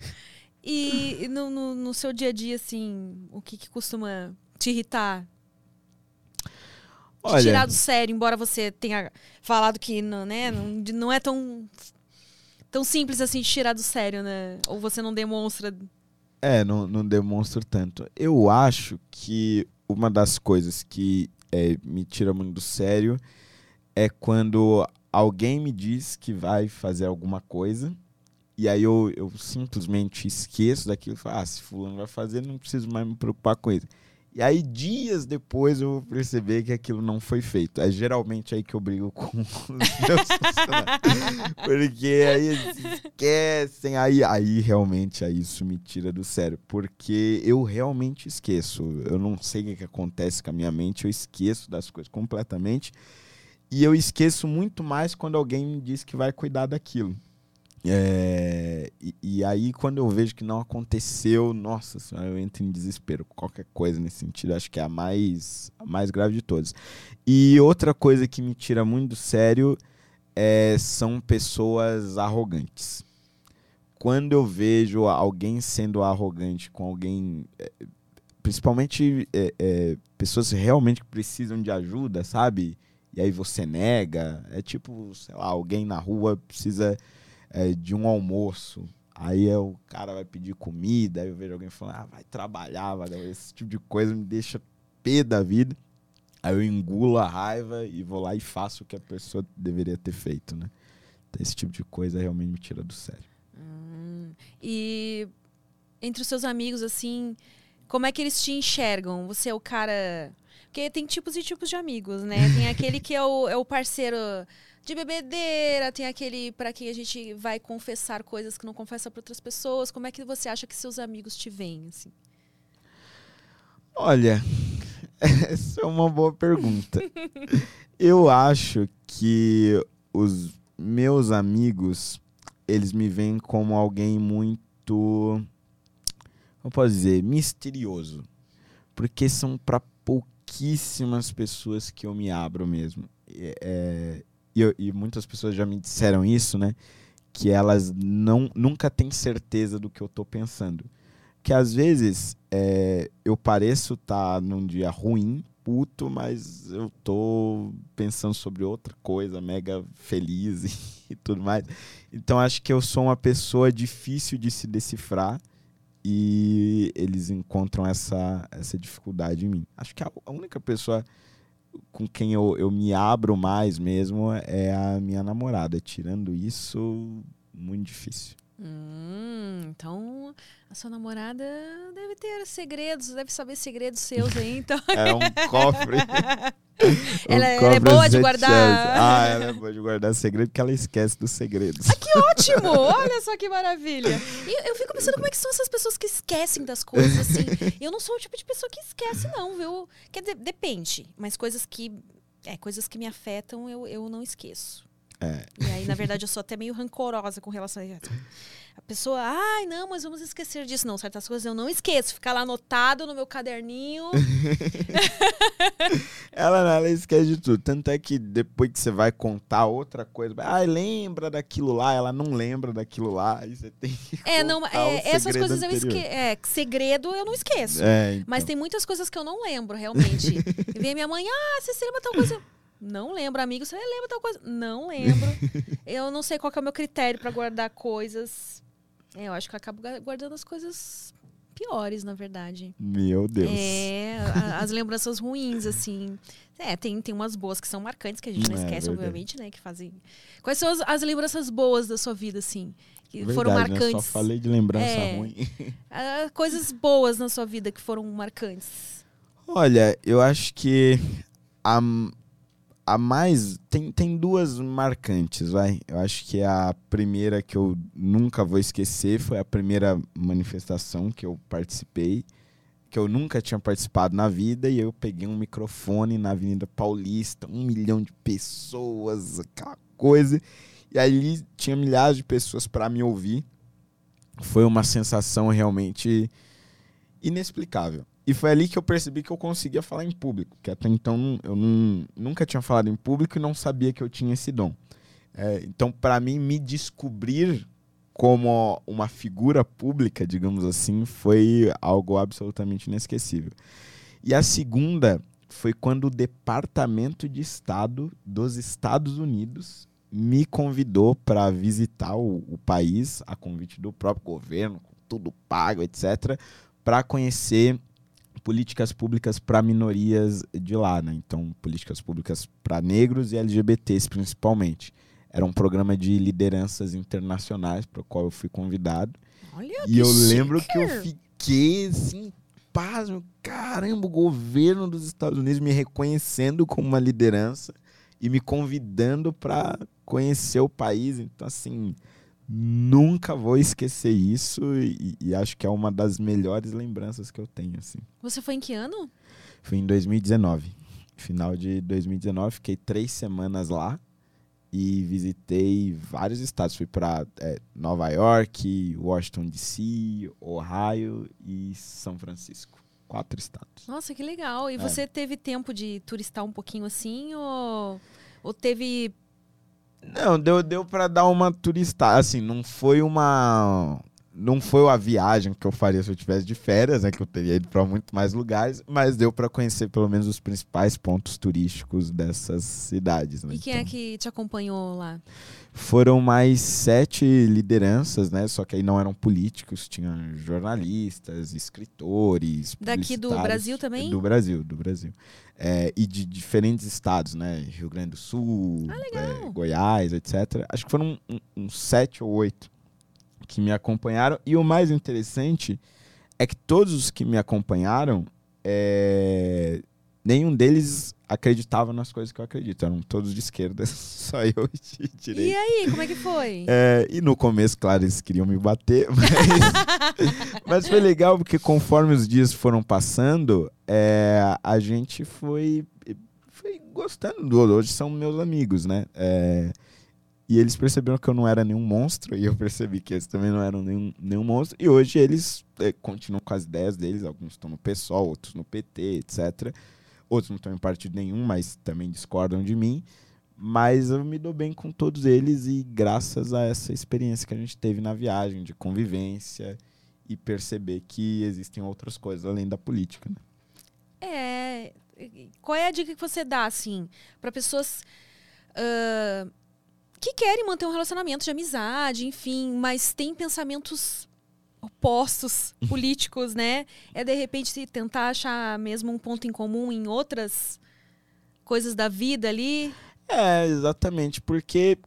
E, e no, no, no seu dia a dia, assim, o que, que costuma te irritar? Te
Olha,
tirar do sério, embora você tenha falado que não, né, não, não é tão, tão simples assim de tirar do sério, né? Ou você não demonstra
É, não, não demonstro tanto. Eu acho que uma das coisas que é, me tira muito do sério é quando alguém me diz que vai fazer alguma coisa e aí eu, eu simplesmente esqueço daquilo e falo, ah, se fulano vai fazer, não preciso mais me preocupar com isso. E aí, dias depois, eu vou perceber que aquilo não foi feito. É geralmente aí que eu brigo com os meus. Porque aí eles esquecem, aí, aí realmente aí isso me tira do sério. Porque eu realmente esqueço. Eu não sei o que, que acontece com a minha mente, eu esqueço das coisas completamente. E eu esqueço muito mais quando alguém me diz que vai cuidar daquilo. É, e, e, aí, quando eu vejo que não aconteceu, nossa senhora, eu entro em desespero. Qualquer coisa nesse sentido, acho que é a mais, a mais grave de todas. E outra coisa que me tira muito sério é, são pessoas arrogantes. Quando eu vejo alguém sendo arrogante com alguém, é, principalmente é, é, pessoas realmente que precisam de ajuda, sabe? E aí você nega. É tipo, sei lá, alguém na rua precisa é, de um almoço. Aí é, o cara vai pedir comida, aí eu vejo alguém falando, ah, vai trabalhar, vai esse tipo de coisa me deixa pé da vida. Aí eu engulo a raiva e vou lá e faço o que a pessoa deveria ter feito, né? Então, esse tipo de coisa realmente me tira do sério.
Hum, e entre os seus amigos, assim, como é que eles te enxergam? Você é o cara. Porque tem tipos e tipos de amigos, né? Tem aquele que é o, é o parceiro de bebedeira, tem aquele para quem a gente vai confessar coisas que não confessa para outras pessoas. Como é que você acha que seus amigos te veem assim?
Olha, essa é uma boa pergunta. Eu acho que os meus amigos, eles me veem como alguém muito como posso dizer, misterioso. Porque são para pouquíssimas pessoas que eu me abro mesmo. É, e, e muitas pessoas já me disseram isso, né? Que elas não, nunca têm certeza do que eu estou pensando. Que às vezes é, eu pareço estar tá num dia ruim, puto, mas eu tô pensando sobre outra coisa, mega feliz e, e tudo mais. Então acho que eu sou uma pessoa difícil de se decifrar e eles encontram essa, essa dificuldade em mim. Acho que a única pessoa com quem eu, eu me abro mais mesmo é a minha namorada. Tirando isso, muito difícil.
Hum, então a sua namorada deve ter segredos, deve saber segredos seus aí, então.
É um cofre.
ela, um ela é boa de guardar.
Ah, ela é boa de guardar segredo porque ela esquece dos segredos.
Ah, que ótimo! Olha só que maravilha. E eu fico pensando como é que são essas pessoas que esquecem das coisas, assim. Eu não sou o tipo de pessoa que esquece, não, viu? Quer dizer, depende. Mas coisas que. É, coisas que me afetam, eu, eu não esqueço.
É.
E aí, na verdade, eu sou até meio rancorosa com relação a isso. A pessoa, ai, não, mas vamos esquecer disso. Não, certas coisas eu não esqueço. Ficar lá anotado no meu caderninho.
ela, ela esquece de tudo. Tanto é que depois que você vai contar outra coisa, ai, lembra daquilo lá, ela não lembra daquilo lá. Aí você tem que.
É, não, é, essas coisas anterior. eu esqueço. É, segredo eu não esqueço.
É, então.
Mas tem muitas coisas que eu não lembro, realmente. e vem minha mãe, ah, você se lembra tal coisa? Não lembro, amigo. Você lembra tal coisa? Não lembro. eu não sei qual é o meu critério para guardar coisas. É, eu acho que eu acabo guardando as coisas piores, na verdade.
Meu Deus.
É, as lembranças ruins, assim. É, tem, tem umas boas que são marcantes, que a gente não é, esquece, verdade. obviamente, né? Que fazem. Quais são as, as, lembranças boas da sua vida, assim? Que verdade, foram marcantes. Né?
Só falei de lembrança
é,
ruim.
coisas boas na sua vida que foram marcantes.
Olha, eu acho que a, a mais. Tem, tem duas marcantes, vai. Eu acho que a primeira que eu nunca vou esquecer foi a primeira manifestação que eu participei, que eu nunca tinha participado na vida, e eu peguei um microfone na Avenida Paulista, um milhão de pessoas, aquela coisa. E ali tinha milhares de pessoas para me ouvir. Foi uma sensação realmente inexplicável. E foi ali que eu percebi que eu conseguia falar em público, que até então eu não, nunca tinha falado em público e não sabia que eu tinha esse dom. É, então, para mim, me descobrir como uma figura pública, digamos assim, foi algo absolutamente inesquecível. E a segunda foi quando o Departamento de Estado dos Estados Unidos me convidou para visitar o, o país, a convite do próprio governo, tudo pago, etc., para conhecer políticas públicas para minorias de lá, né? Então, políticas públicas para negros e LGBTs principalmente. Era um programa de lideranças internacionais para o qual eu fui convidado.
Olha
E eu lembro
chique.
que eu fiquei assim, pasmo, caramba, o governo dos Estados Unidos me reconhecendo como uma liderança e me convidando para conhecer o país. Então, assim, nunca vou esquecer isso e, e acho que é uma das melhores lembranças que eu tenho, assim.
Você foi em que ano?
Foi em 2019. Final de 2019, fiquei três semanas lá e visitei vários estados. Fui para Nova York, Washington DC, Ohio e São Francisco. Quatro estados.
Nossa, que legal.
É.
E você teve tempo de turistar um pouquinho assim ou, ou teve
Não, deu, deu para dar uma turista. Assim, não foi uma. Não foi a viagem que eu faria se eu tivesse de férias, né? Que eu teria ido para muito mais lugares, mas deu para conhecer pelo menos os principais pontos turísticos dessas cidades. Né?
E quem é
Então-
que te acompanhou lá?
Foram mais sete lideranças, né? Só que aí não eram políticos, tinha jornalistas, escritores.
Daqui do. Brasil também?
Do Brasil, do Brasil. É, e de diferentes estados, né? Rio Grande do Sul,
Ah,
é, Goiás, etc. Acho que foram um- uns sete ou oito que me acompanharam. E o mais interessante é que todos os que me acompanharam, é, nenhum deles acreditava nas coisas que eu acredito. Eram todos de esquerda, só eu de direita.
E aí, como é que foi?
É, e no começo, claro, eles queriam me bater, mas, mas foi legal porque conforme os dias foram passando, é, a gente foi, foi gostando do Hoje são meus amigos, né? É, e eles perceberam que eu não era nenhum monstro, e eu percebi que eles também não eram nenhum, nenhum monstro. E hoje eles é, continuam com as ideias deles, alguns estão no PSOL, outros no PT, etc. Outros não estão em partido nenhum, mas também discordam de mim. Mas eu me dou bem com todos eles e graças a essa experiência que a gente teve na viagem, de convivência e perceber que existem outras coisas além da política. Né?
É. Qual é a dica que você dá, assim, para pessoas ah, que querem manter um relacionamento de amizade, enfim, mas têm pensamentos opostos políticos, né? É de repente tentar achar mesmo um ponto em comum em outras coisas da vida ali.
É, exatamente, porque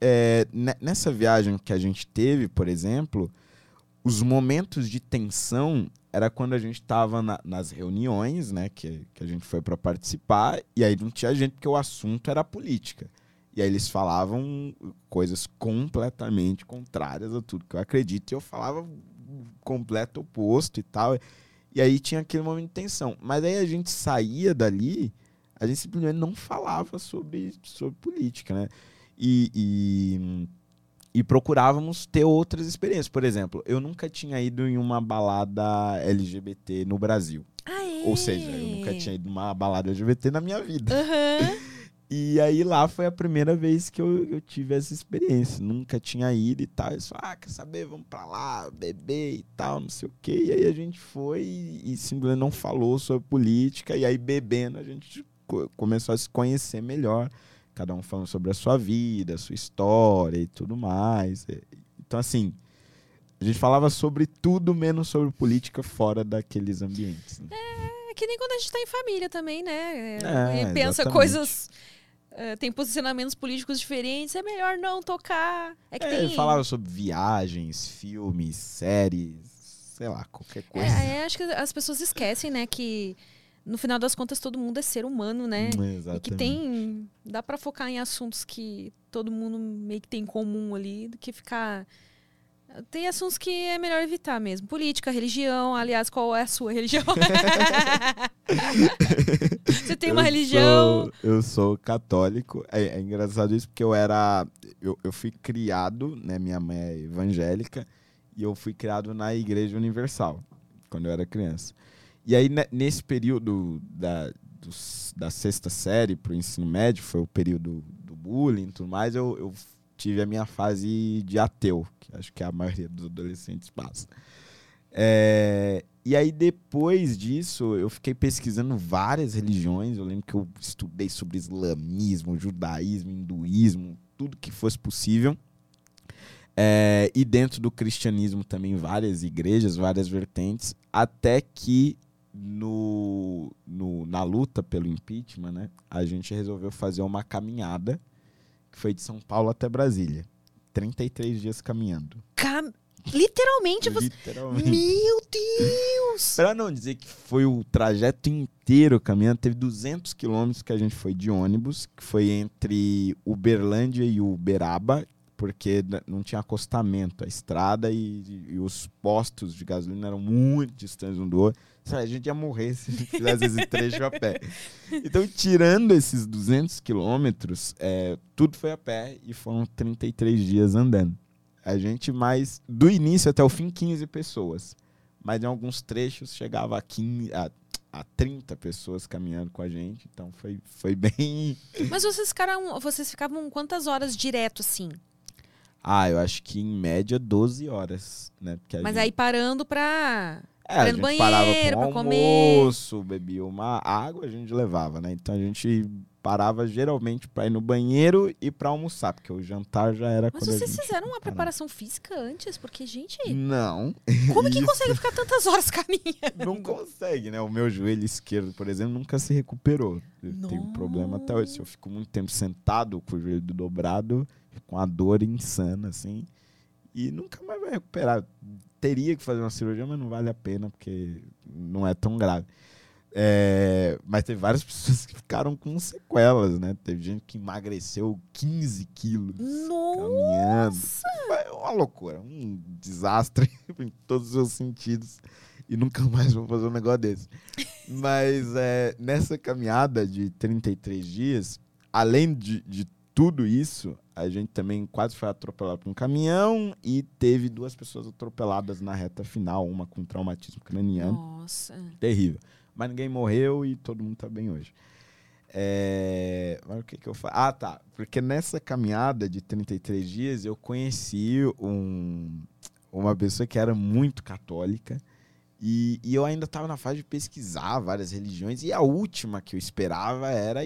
é, ne- nessa viagem que a gente teve, por exemplo, os momentos de tensão era quando a gente estava nas reuniões, né, que, que a gente foi para participar, e aí não tinha gente, porque o assunto era política. E aí eles falavam coisas completamente contrárias a tudo que eu acredito, e eu falava o completo oposto e tal. E aí tinha aquele momento de tensão. Mas aí a gente saía dali, a gente simplesmente não falava sobre, sobre política, né? E, e, e procurávamos ter outras experiências. Por exemplo, eu nunca tinha ido em uma balada LGBT no Brasil.
Ah, é?
Ou seja, eu nunca tinha ido numa balada LGBT na minha vida.
Aham.
E aí lá foi a primeira vez que eu, eu tive essa experiência. Nunca tinha ido e tal. Eu só, ah, quer saber? Vamos pra lá, beber e tal, não sei o quê. E aí a gente foi e, e simplesmente não falou sobre política. E aí bebendo a gente co- começou a se conhecer melhor. Cada um falando sobre a sua vida, a sua história e tudo mais. E- Então, assim, a gente falava sobre tudo menos sobre política fora daqueles ambientes. né?
É que nem quando a gente tá em família também, né?
É,
e pensa
exatamente.
coisas. Eh, tem posicionamentos políticos diferentes, é melhor não tocar. É que
É,
tem.
falava sobre viagens, filmes, séries, sei lá, qualquer coisa.
É, é, acho que as pessoas esquecem, né, que no final das contas todo mundo é ser humano, né?
Hum,
E que
Exatamente.
tem. Dá pra focar em assuntos que todo mundo meio que tem em comum ali, do que ficar. Tem assuntos que é melhor evitar mesmo. Política, religião. Aliás, qual é a sua religião? Você tem uma
Eu
religião.
sou- eu sou católico. É, é engraçado isso porque eu era. Eu, eu fui criado, né? Minha mãe é evangélica, e eu fui criado na Igreja Universal, quando eu era criança. E aí, ne- nesse período da, da sexta série para o ensino médio, foi o período do bullying e tudo mais, eu, eu tive a minha fase de ateu, que acho que a maioria dos adolescentes passa. É, e aí, depois disso, eu fiquei pesquisando várias religiões. Eu lembro que eu estudei sobre islamismo, judaísmo, hinduísmo, tudo que fosse possível. É, e dentro do cristianismo também várias igrejas, várias vertentes, até que no, no, na luta pelo impeachment, né, a gente resolveu fazer uma caminhada que foi de São Paulo até Brasília. 33 dias caminhando.
Cam- Literalmente você.
Literalmente.
Meu Deus!
Pra não dizer que foi o trajeto inteiro caminhando, teve 200 quilômetros que a gente foi de ônibus, que foi entre Uberlândia e Uberaba, porque não tinha acostamento, a estrada e, e os postos de gasolina eram muito distantes um do outro. A gente ia morrer se fizesse esse trecho a pé. Então, tirando esses 200 quilômetros, é, tudo foi a pé e foram 33 dias andando. A gente mais, do início até o fim, 15 pessoas mas em alguns trechos chegava a, 15, a, a 30 pessoas caminhando com a gente, então foi, foi bem.
Mas vocês ficaram. Vocês ficavam quantas horas direto, assim?
Ah, eu acho que em média 12 horas, né?
Mas
gente,
aí parando pra.
É, a
para
gente
banheiro,
parava com um
comer.
almoço, bebia uma água, a gente levava, né? Então a gente parava geralmente para ir no banheiro e para almoçar, porque o jantar já era
Mas
a
vocês fizeram uma preparação física antes? Porque, gente,
Não.
como que
Isso.
consegue ficar tantas horas caminhando?
Não consegue, né? O meu joelho esquerdo, por exemplo, nunca se recuperou. Eu tenho um problema até hoje. Se eu fico muito tempo sentado com o joelho dobrado, com uma dor insana, assim. E nunca mais vai recuperar. Teria que fazer uma cirurgia, mas não vale a pena, porque não é tão grave. É, mas teve várias pessoas que ficaram com sequelas, né? Teve gente que emagreceu 15 quilos caminhando.
Nossa!
É uma loucura, um desastre em todos os seus sentidos. E nunca mais vou fazer um negócio desse. Mas é, nessa caminhada de 33 dias, além de, de tudo isso, a gente também quase foi atropelado por um caminhão e teve duas pessoas atropeladas na reta final, uma com traumatismo craniano
Nossa.
terrível. Mas ninguém morreu e todo mundo tá bem hoje. É, Mas o que que eu falo? Ah, tá. Porque nessa caminhada de 33 dias eu conheci um, uma pessoa que era muito católica e, e eu ainda estava na fase de pesquisar várias religiões e a última que eu esperava era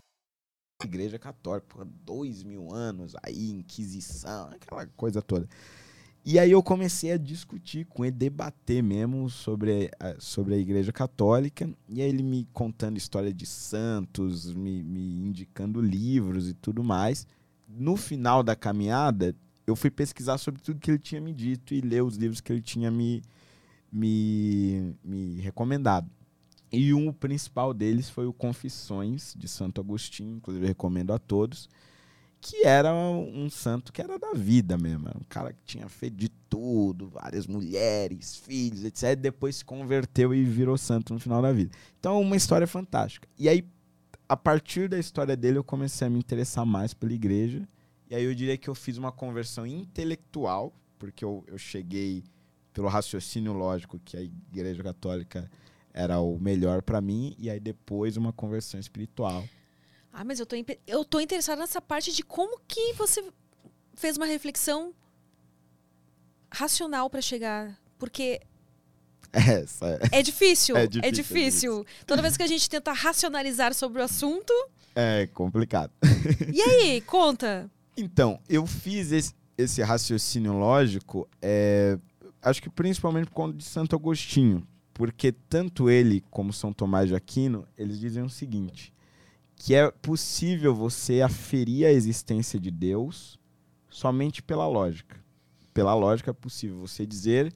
Igreja católica, por dois mil anos, aí, Inquisição, aquela coisa toda. E aí eu comecei a discutir com ele, debater mesmo sobre a, sobre a igreja católica, e aí ele me contando história de santos, me, me indicando livros e tudo mais. No final da caminhada, eu fui pesquisar sobre tudo que ele tinha me dito e ler os livros que ele tinha me, me, me recomendado. E um principal deles foi o Confissões de Santo Agostinho, inclusive recomendo a todos, que era um santo que era da vida mesmo, um cara que tinha feito de tudo, várias mulheres, filhos, etc. Depois se converteu e virou santo no final da vida. Então, uma história fantástica. E aí, a partir da história dele, eu comecei a me interessar mais pela igreja. E aí eu diria que eu fiz uma conversão intelectual, porque eu, eu cheguei pelo raciocínio lógico que a igreja católica era o melhor para mim e aí depois uma conversão espiritual.
Ah, mas eu tô, eu tô interessada nessa parte de como que você fez uma reflexão racional pra chegar. Porque
Essa
é difícil.
É
é,
difícil,
difícil,
é
Toda vez que a gente tenta racionalizar sobre o assunto.
é complicado.
E aí, conta.
Então, eu fiz esse, esse raciocínio lógico, é, acho que principalmente por conta de Santo Agostinho, porque tanto ele como São Tomás de Aquino, eles dizem o seguinte, que é possível você aferir a existência de Deus somente pela lógica. Pela lógica é possível você dizer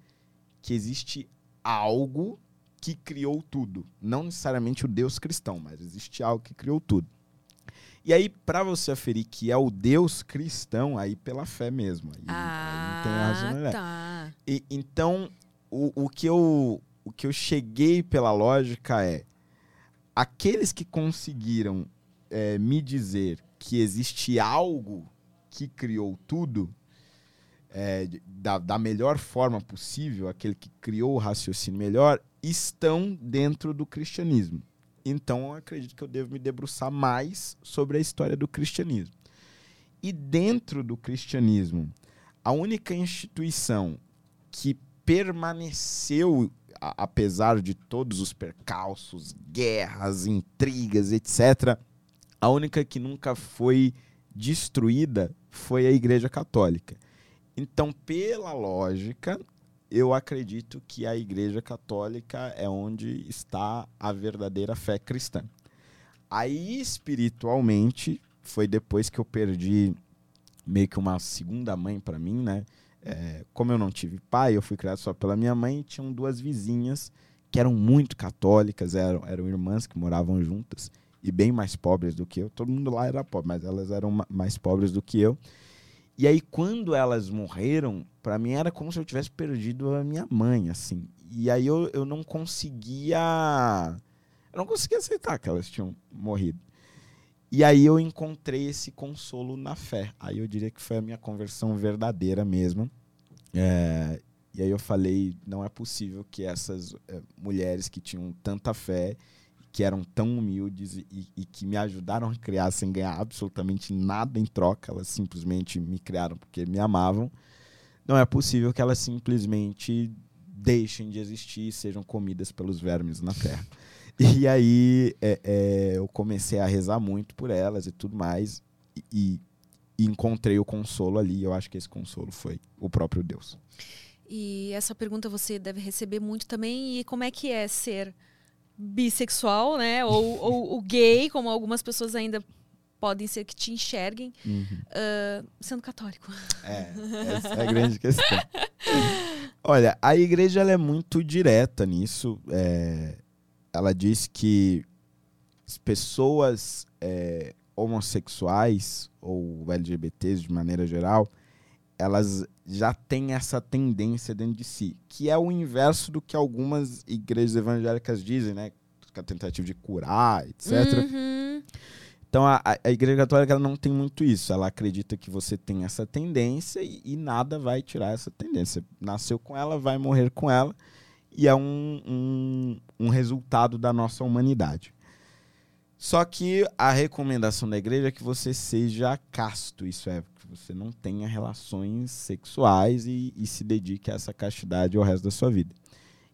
que existe algo que criou tudo. Não necessariamente o Deus cristão, mas existe algo que criou tudo. E aí, para você aferir que é o Deus cristão, aí pela fé mesmo. Aí, aí não tem
Ah,
racionalidade.
tá.
E, então, o, o, que eu, o que eu cheguei pela lógica é: aqueles que conseguiram é, me dizer que existe algo que criou tudo, é, da, da melhor forma possível, aquele que criou o raciocínio melhor, estão dentro do cristianismo. Então, eu acredito que eu devo me debruçar mais sobre a história do cristianismo. E dentro do cristianismo, a única instituição que permaneceu, apesar de todos os percalços, guerras, intrigas, etc., a única que nunca foi destruída foi a Igreja Católica. Então, pela lógica, eu acredito que a Igreja Católica é onde está a verdadeira fé cristã. Aí, espiritualmente, foi depois que eu perdi meio que uma segunda mãe para mim, né? É, como eu não tive pai, eu fui criado só pela minha mãe, tinham duas vizinhas que eram muito católicas, eram, eram irmãs que moravam juntas e bem mais pobres do que eu. Todo mundo lá era pobre, mas elas eram ma- mais pobres do que eu. E aí, quando elas morreram, para mim era como se eu tivesse perdido a minha mãe, assim. E aí eu, eu não conseguia. Eu não conseguia aceitar que elas tinham morrido. E aí eu encontrei esse consolo na fé. Aí eu diria que foi a minha conversão verdadeira mesmo. É, e aí eu falei, não é possível que essas é, mulheres que tinham tanta fé, que eram tão humildes e, e que me ajudaram a criar sem ganhar absolutamente nada em troca, elas simplesmente me criaram porque me amavam. Não é possível que elas simplesmente deixem de existir e sejam comidas pelos vermes na terra. E aí é, é, eu comecei a rezar muito por elas e tudo mais. E, e encontrei o consolo ali. Eu acho que esse consolo foi o próprio Deus.
E essa pergunta você deve receber muito também. E como é que é ser bissexual, né? Ou, ou, o gay, como algumas pessoas ainda podem ser que te enxerguem, ah, sendo católico.
É, essa é a grande questão. Olha, a igreja é muito direta nisso. é, ela diz que as pessoas é, homossexuais ou LGBTs de maneira geral, elas já têm essa tendência dentro de si, que é o inverso do que algumas igrejas evangélicas dizem, né? Com a tentativa de curar, etc.
Uhum.
Então a, a- a Igreja Católica ela não tem muito isso. Ela acredita que você tem essa tendência e, e nada vai tirar essa tendência. Nasceu com ela, vai morrer com ela. E é um, um, um resultado da nossa humanidade. Só que a recomendação da igreja é que você seja casto, isso é, que você não tenha relações sexuais e, e se dedique a essa castidade ao resto da sua vida.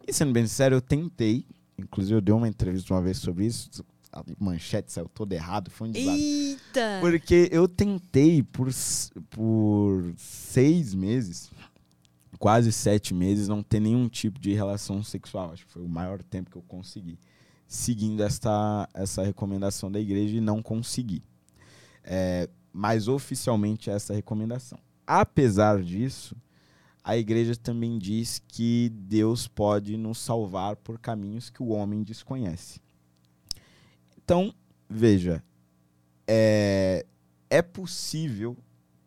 E sendo bem sincero, eu tentei, inclusive eu dei uma entrevista uma vez sobre isso, a manchete saiu toda errado, foi um desastre.
Eita!
Porque eu tentei por, por seis meses, quase sete meses, não ter nenhum tipo de relação sexual. Acho que foi o maior tempo que eu consegui. Seguindo esta, essa recomendação da igreja e não consegui. É, mas oficialmente é essa recomendação. Apesar disso, a igreja também diz que Deus pode nos salvar por caminhos que o homem desconhece. Então, veja, é, é possível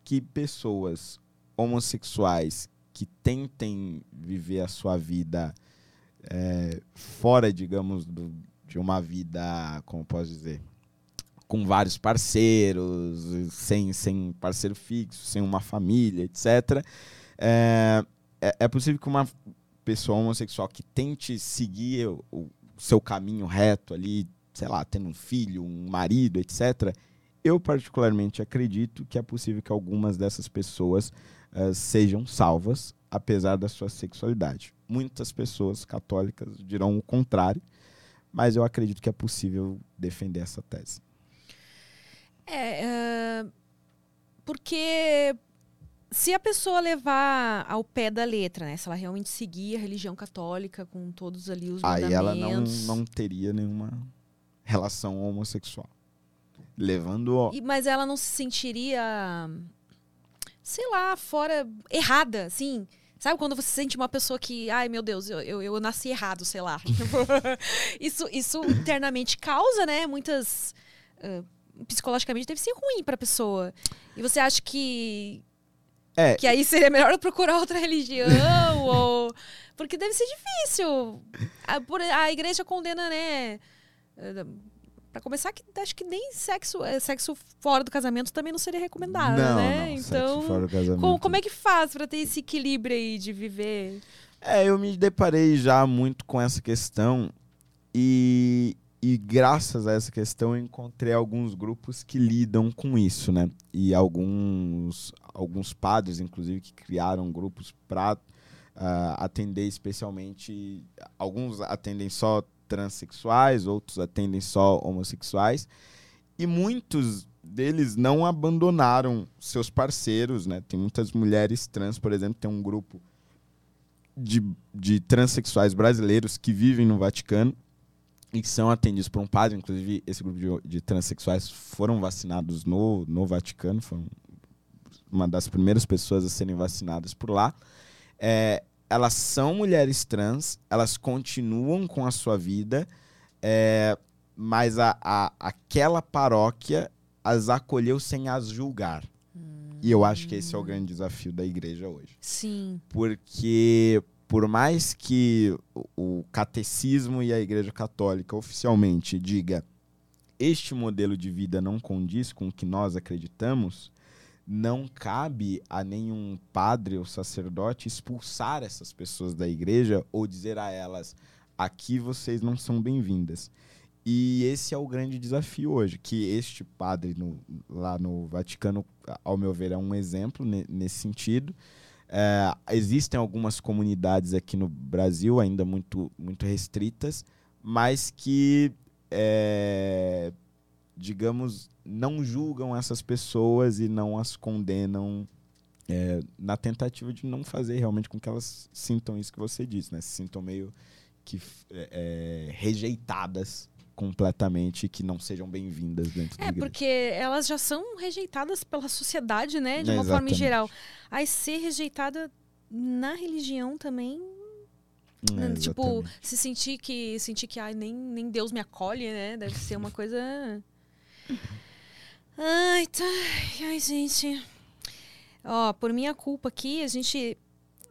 que pessoas homossexuais que tentem viver a sua vida é, fora, digamos, do- de uma vida, como posso dizer, com vários parceiros, sem, sem parceiro fixo, sem uma família, etc. É, é, é possível que uma pessoa homossexual que tente seguir o, o seu caminho reto ali, sei lá, tendo um filho, um marido, etc. Eu particularmente acredito que é possível que algumas dessas pessoas eh, sejam salvas, apesar da sua sexualidade. Muitas pessoas católicas dirão o contrário, mas eu acredito que é possível defender essa tese.
É, ah, porque se a pessoa levar ao pé da letra, né? Se ela realmente seguir a religião católica com todos ali os
Aí ela não, não teria nenhuma relação homossexual. Levando.
E- mas ela não se sentiria, sei lá, fora, errada, assim. Sabe quando você sente uma pessoa que, ai meu Deus, eu, eu, eu nasci errado, sei lá. isso, isso internamente causa, né, muitas. ah, psicologicamente deve ser ruim pra pessoa. E você acha que.
É.
Que aí seria melhor procurar outra religião? ou. Porque deve ser difícil. A, por- a igreja condena, né? eh, Pra começar, que acho que nem sexo, eh, sexo fora do casamento também não seria recomendado,
não,
né?
não,
então,
fora do casamento.
como, como é que faz pra ter esse equilíbrio aí de viver?
É, eu me deparei já muito com essa questão e, e graças a essa questão eu encontrei alguns grupos que lidam com isso, né? E alguns, alguns padres, inclusive, que criaram grupos para uh, atender especialmente. Alguns atendem só transexuais, outros atendem só homossexuais. E muitos deles não abandonaram seus parceiros, né? Tem muitas mulheres trans, por exemplo, tem um grupo de, de transexuais brasileiros que vivem no Vaticano e são atendidos por um padre. Inclusive, esse grupo de, de transexuais foram vacinados no, no Vaticano, foram uma das primeiras pessoas a serem vacinadas por lá. É, elas são mulheres trans, elas continuam com a sua vida, é, mas a, a, aquela paróquia as acolheu sem as julgar. Hum. E eu acho que esse é o grande desafio da igreja hoje.
Sim.
Porque por mais que o catecismo e a Igreja Católica oficialmente diga este modelo de vida não condiz com o que nós acreditamos, não cabe a nenhum padre ou sacerdote expulsar essas pessoas da igreja ou dizer a elas: aqui vocês não são bem-vindas. E esse é o grande desafio hoje, que este padre no, lá no Vaticano, ao meu ver, é um exemplo nesse sentido. É, existem algumas comunidades aqui no Brasil ainda muito, muito restritas, mas que, é, digamos, não julgam essas pessoas e não as condenam é, na tentativa de não fazer realmente com que elas sintam isso que você disse, né? Se sintam meio que é, é, rejeitadas completamente que não sejam bem-vindas dentro
é,
da igreja.
porque elas já são rejeitadas pela sociedade, né, de uma Exatamente. forma geral. Aí ser rejeitada na religião também é, tipo, se sentir que sentir que ai, nem, nem Deus me acolhe, né? Deve ser uma coisa Ai, tá. Ai, gente. Ó, por minha culpa aqui, a gente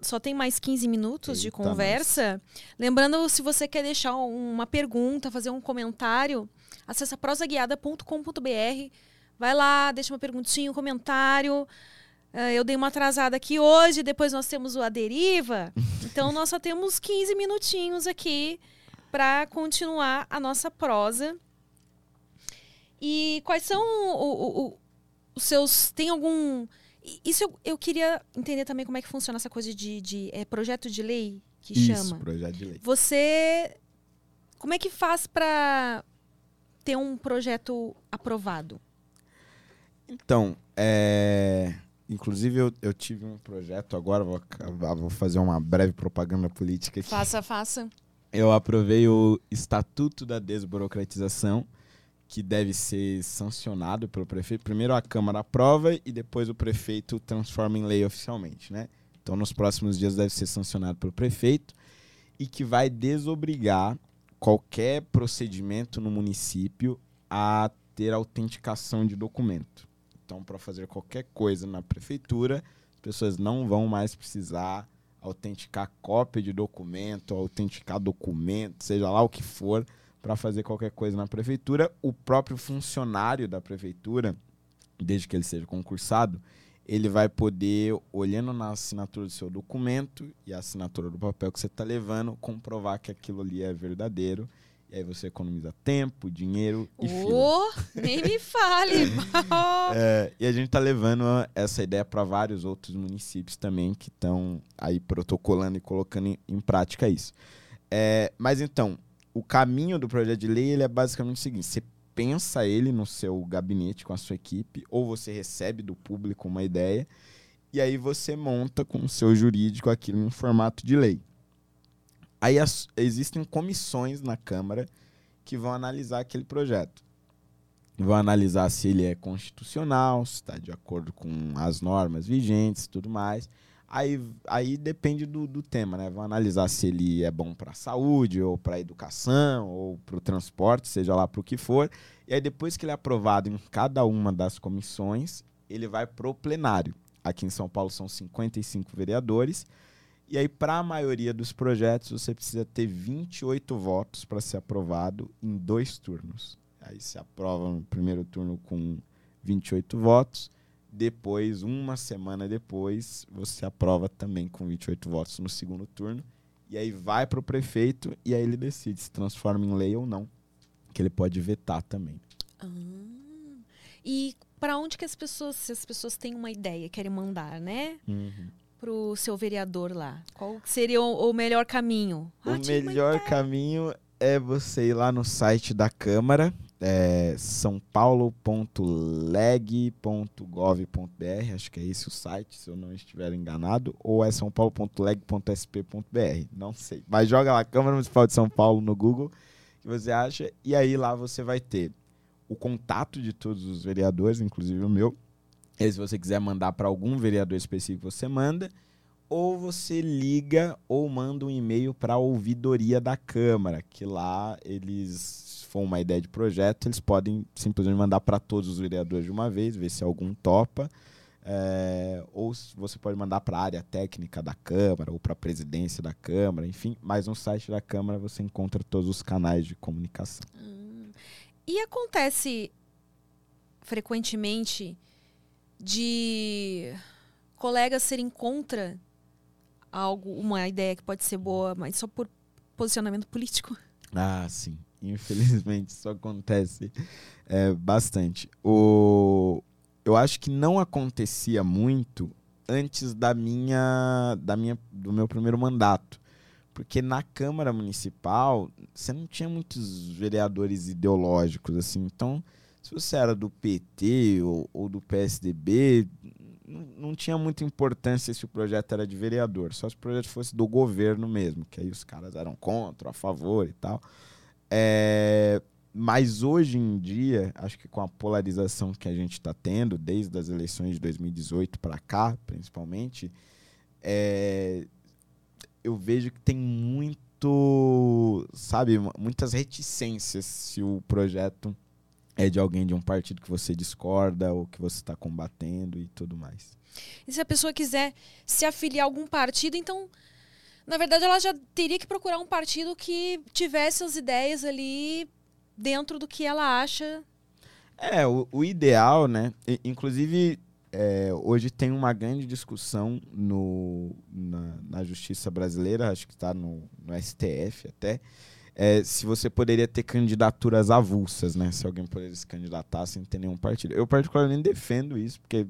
só tem mais 15 minutos Eita, de conversa. Lembrando, se você quer deixar uma pergunta, fazer um comentário, acessa prosaguiada.com.br. Vai lá, deixa uma perguntinha, um comentário. Uh, eu dei uma atrasada aqui hoje, depois nós temos o A Deriva. Então, nós só temos 15 minutinhos aqui para continuar a nossa prosa. E quais são o, o, os seus. Tem algum isso eu, eu queria entender também como é que funciona essa coisa de, de é, projeto de lei que
Isso,
chama.
projeto de lei.
Você como é que faz para ter um projeto aprovado?
Então, é... inclusive eu, eu tive um projeto agora, vou, vou fazer uma breve propaganda política aqui.
Faça, faça.
Eu aprovei o Estatuto da Desburocratização, que deve ser sancionado pelo prefeito. Primeiro a Câmara aprova e depois o prefeito transforma em lei oficialmente, né? Então, nos próximos dias deve ser sancionado pelo prefeito e que vai desobrigar qualquer procedimento no município a ter autenticação de documento. Então, para fazer qualquer coisa na prefeitura, as pessoas não vão mais precisar autenticar cópia de documento, autenticar documento, seja lá o que for, para fazer qualquer coisa na prefeitura. O próprio funcionário da prefeitura, desde que ele seja concursado, ele vai poder, olhando na assinatura do seu documento e a assinatura do papel que você está levando, comprovar que aquilo ali é verdadeiro. E aí você economiza tempo, dinheiro e
oh, Nem me fale!
é, e a gente está levando essa ideia para vários outros municípios também que estão aí protocolando e colocando em, em prática isso. É, mas então, o caminho do projeto de lei ele é basicamente o seguinte: você pensa ele no seu gabinete com a sua equipe, ou você recebe do público uma ideia, e aí você monta com o seu jurídico aquilo em formato de lei. Aí as, existem comissões na Câmara que vão analisar aquele projeto. Vão analisar se ele é constitucional, se está de acordo com as normas vigentes tudo mais. Aí, aí depende do, do tema, né? Vão analisar se ele é bom para a saúde, ou para a educação, ou para o transporte, seja lá para o que for. E aí, depois que ele é aprovado em cada uma das comissões, ele vai para o plenário. Aqui em São Paulo são 55 vereadores. E aí, para a maioria dos projetos, você precisa ter 28 votos para ser aprovado em dois turnos. Aí se aprova no primeiro turno com 28 votos depois, uma semana depois, você aprova também com 28 votos no segundo turno. E aí vai para o prefeito e aí ele decide se transforma em lei ou não. Que ele pode vetar também.
Ah. E para onde que as pessoas, se as pessoas têm uma ideia, querem mandar, né?
Uhum.
Pro seu vereador lá. Qual seria o, o melhor caminho? Ah,
O melhor caminho é você ir lá no site da Câmara, é sãopaulo.leg.gov.br, acho que é esse o site, se eu não estiver enganado, ou é sãopaulo.leg.sp.br, não sei. Mas joga lá Câmara Municipal de São Paulo no Google, que você acha, e aí lá você vai ter o contato de todos os vereadores, inclusive o meu. E se você quiser mandar para algum vereador específico, você manda ou você liga ou manda um e-mail para a ouvidoria da Câmara, que lá eles, for uma ideia de projeto, eles podem simplesmente mandar para todos os vereadores de uma vez, ver se algum topa. É, ou você pode mandar para a área técnica da Câmara ou para a presidência da Câmara, enfim. Mas no site da Câmara você encontra todos os canais de comunicação.
Hum. E acontece frequentemente de colegas serem contra algo, uma ideia que pode ser boa, mas só por posicionamento político.
Ah, sim. Infelizmente isso acontece é, bastante. O... Eu acho que não acontecia muito antes da minha, da minha, do meu primeiro mandato. Porque na Câmara Municipal você não tinha muitos vereadores ideológicos, assim. Então, se você era do PT ou, ou do PSDB, não, não tinha muita importância se o projeto era de vereador. Só se o projeto fosse do governo mesmo, que aí os caras eram contra, a favor e tal. É, mas hoje em dia, acho que com a polarização que a gente está tendo, desde as eleições de 2018 para cá, principalmente, é, eu vejo que tem muito, sabe, muitas reticências se o projeto é de alguém de um partido que você discorda ou que você está combatendo e tudo mais.
E se a pessoa quiser se afiliar a algum partido, então, na verdade, ela já teria que procurar um partido que tivesse as ideias ali dentro do que ela acha.
É, o, o ideal, né? Inclusive, é, hoje tem uma grande discussão no, na, na justiça brasileira, acho que está no, no STF até, é, se você poderia ter candidaturas avulsas, né? Se alguém poderia se candidatar sem ter nenhum partido. Eu particularmente defendo isso, porque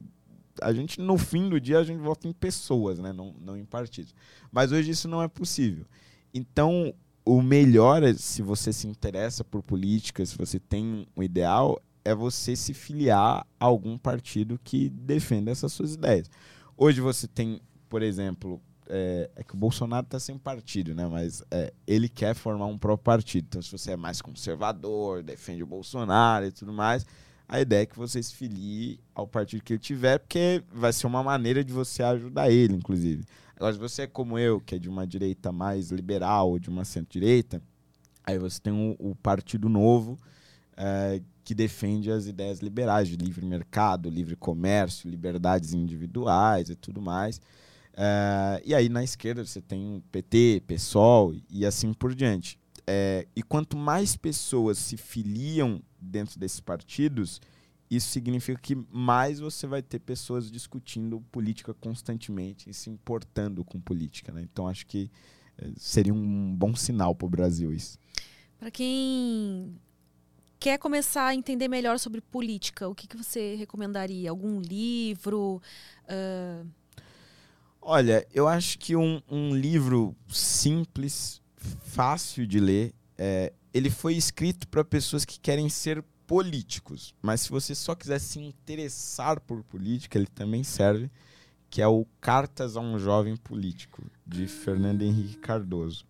a gente, no fim do dia, a gente vota em pessoas, né? Não, não em partidos. Mas hoje isso não é possível. Então, o melhor, é, se você se interessa por política, se você tem um ideal, é você se filiar a algum partido que defenda essas suas ideias. Hoje você tem, por exemplo, é, é que o Bolsonaro está sem partido, né? Mas é, ele quer formar um próprio partido. Então, se você é mais conservador, defende o Bolsonaro e tudo mais, a ideia é que você se filie ao partido que ele tiver, porque vai ser uma maneira de você ajudar ele, inclusive. Agora, se você é como eu, que é de uma direita mais liberal ou de uma centro-direita, aí você tem o, o Partido Novo, é, que defende as ideias liberais de livre mercado, livre comércio, liberdades individuais e tudo mais. É, e aí na esquerda você tem o PT, PSOL e assim por diante. É, e quanto mais pessoas se filiam dentro desses partidos, isso significa que mais você vai ter pessoas discutindo política constantemente e se importando com política. Né? Então acho que é, seria um bom sinal para o Brasil isso.
Para quem quer começar a entender melhor sobre política, o que, que você recomendaria? Algum livro? Ah,
Olha, eu acho que um, um livro simples, fácil de ler, é, ele foi escrito para pessoas que querem ser políticos. Mas se você só quiser se interessar por política, ele também serve, que é o Cartas a um Jovem Político, de Fernando Henrique Cardoso.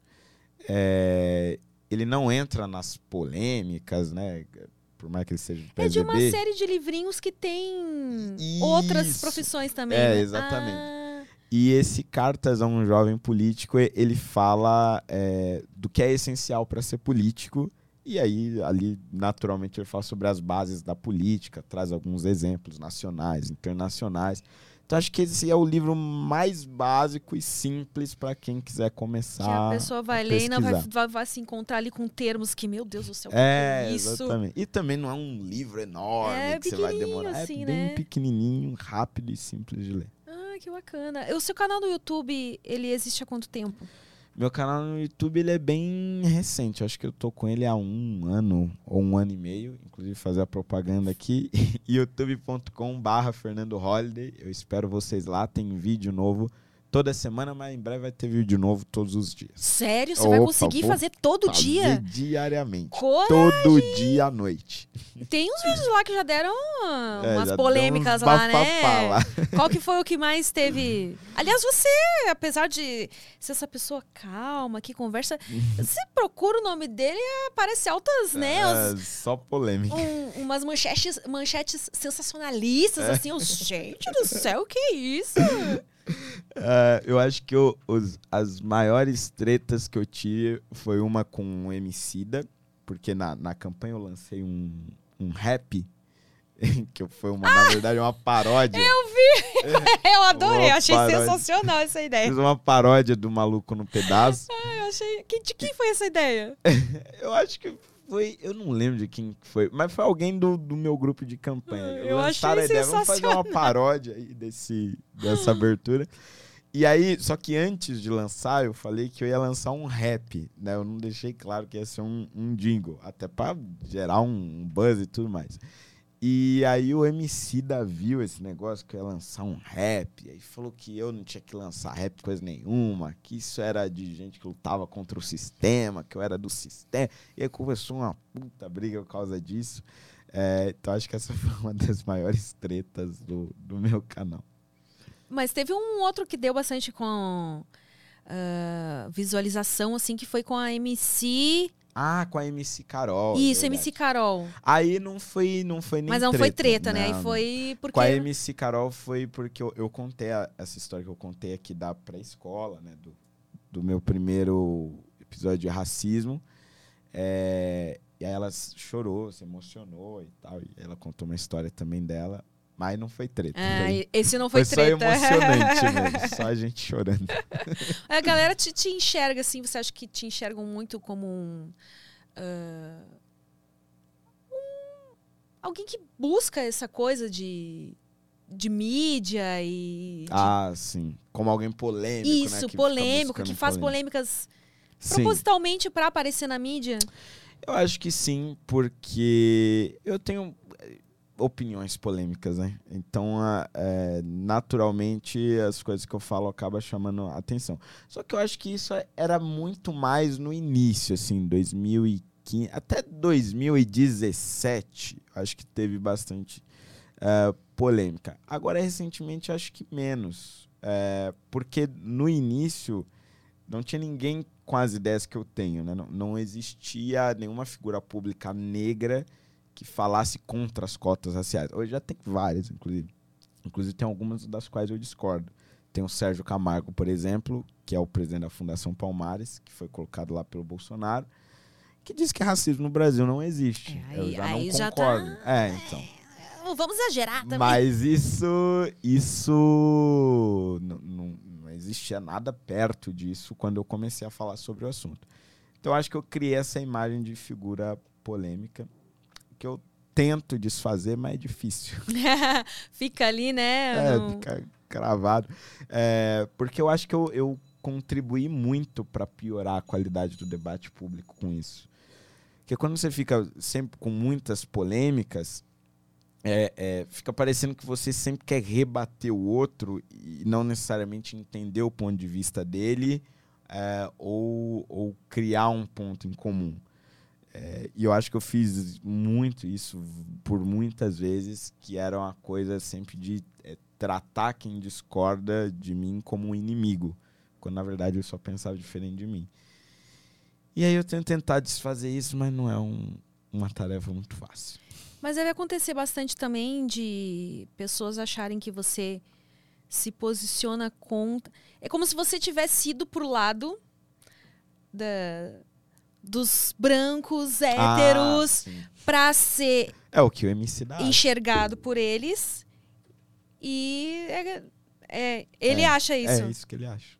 É, ele não entra nas polêmicas, né? Por mais que ele seja do
é de
PSDB.
uma série de livrinhos que tem outras
Isso.
profissões também.
É,
né?
exatamente.
Ah,
E esse Cartas a um Jovem Político, ele fala é, do que é essencial para ser político. E aí, ali, naturalmente, ele fala sobre as bases da política, traz alguns exemplos nacionais, internacionais. Então, acho que esse é o livro mais básico e simples para quem quiser começar.
que a pessoa vai
a
ler e não vai, vai, vai se encontrar ali com termos que, meu Deus do céu,
É,
é isso?
exatamente. E também não é um livro enorme
É
que você vai demorar.
assim,
é bem
né?
pequenininho, rápido e simples de ler.
Ah, que bacana. O seu canal no YouTube, ele existe há quanto tempo?
Meu canal no YouTube ele é bem recente. Eu acho que eu tô com ele há um ano ou um ano e meio. Inclusive fazer a propaganda aqui. youtube.com barra Fernando Holiday. Eu espero vocês lá. Tem vídeo novo toda semana, mas em breve vai ter vídeo novo todos os dias.
Sério? Você vai
Opa,
conseguir
vou
fazer todo
Fazer
dia?
diariamente.
Coragem!
Todo dia à noite.
Tem uns vídeos lá que já deram
É,
umas
já
polêmicas
uns
lá, né?
lá.
Qual que foi o que mais teve? Aliás, você, apesar de ser essa pessoa calma, que conversa, você procura o nome dele e aparece altas, né?
É, só polêmica.
um- umas manchetes, manchetes sensacionalistas,
É.
assim. os- gente do céu, que isso?
É, eu acho que eu- os- as maiores tretas que eu tive foi uma com o Emicida, porque na, na campanha eu lancei um, um rap, que foi uma, na verdade, uma paródia.
Eu adorei,
Uma
achei
paródia.
sensacional essa ideia.
Fiz uma paródia do Maluco no Pedaço.
Eu achei. De quem foi essa ideia?
Eu acho que foi. Eu não lembro de quem foi, mas foi alguém do, do meu grupo de campanha.
Eu
Lançaram
achei
a ideia, vamos fazer uma paródia aí desse, dessa abertura. E aí, só que antes de lançar, eu falei que eu ia lançar um rap, né? Eu não deixei claro que ia ser um, um jingle, até pra gerar um, um buzz e tudo mais. E aí o MC da viu esse negócio que eu ia lançar um rap, aí falou que eu não tinha que lançar rap coisa nenhuma, que isso era de gente que lutava contra o sistema, que eu era do sistema. E aí começou uma puta briga por causa disso. É, então acho que essa foi uma das maiores tretas do, do meu canal.
Mas teve um outro que deu bastante com ah, visualização, assim, que foi com a MC.
Ah, com a MC Carol.
Isso,
verdade.
MC Carol.
Aí não foi, não foi nem
Mas não
treta.
foi treta, né?
não,
Aí foi porque.
Com a MC Carol foi porque eu, eu contei a- essa história que eu contei aqui da pré-escola, né? Do, do meu primeiro episódio de racismo. É, e aí ela chorou, se emocionou e tal. E ela contou uma história também dela. Mas não foi treta. Foi,
esse não foi,
foi só
treta.
emocionante mesmo. Só a gente chorando.
A galera te, te enxerga assim, você acha que te enxergam muito como um. ah, um- alguém que busca essa coisa de. de mídia e. de-
Ah, sim. Como alguém polêmico, né?
Isso,
que fica
polêmico, que faz
polêmica.
polêmicas
Sim.
propositalmente pra aparecer na mídia.
Eu acho que sim, porque eu tenho opiniões polêmicas, né? Então, a- é, naturalmente, as coisas que eu falo acabam chamando atenção. Só que eu acho que isso era muito mais no início, assim, 2015, até 2017, acho que teve bastante eh, polêmica. Agora, recentemente, acho que menos. eh, porque no início não tinha ninguém com as ideias que eu tenho, né? Não, não existia nenhuma figura pública negra que falasse contra as cotas raciais. Hoje já tem várias, inclusive. Inclusive tem algumas das quais eu discordo. Tem o Sérgio Camargo, por exemplo, que é o presidente da Fundação Palmares, que foi colocado lá pelo Bolsonaro, que diz que racismo no Brasil não existe.
É,
eu
aí-
já
aí
não
já tá-
concordo. É, então.
Não vamos exagerar também.
Mas isso, isso não, não, não existia nada perto disso quando eu comecei a falar sobre o assunto. Então acho que eu criei essa imagem de figura polêmica que eu tento desfazer, mas é difícil.
Fica ali, né?
É, fica cravado. É, porque eu acho que eu, eu contribuí muito para piorar a qualidade do debate público com isso. Porque quando você fica sempre com muitas polêmicas, é, é, fica parecendo que você sempre quer rebater o outro e não necessariamente entender o ponto de vista dele é, ou, ou criar um ponto em comum. É, e eu acho que eu fiz muito isso por muitas vezes, que era uma coisa sempre de é, tratar quem discorda de mim como um inimigo, quando na verdade eu só pensava diferente de mim. E aí eu tento tentar desfazer isso, mas não é um- uma tarefa muito fácil.
Mas deve acontecer bastante também de pessoas acharem que você se posiciona contra. É como se você tivesse ido pro lado da- dos brancos héteros
Ah,
pra ser
é o que o MC dá.
enxergado por eles. E é- é, ele
É,
acha isso.
É isso que ele acha.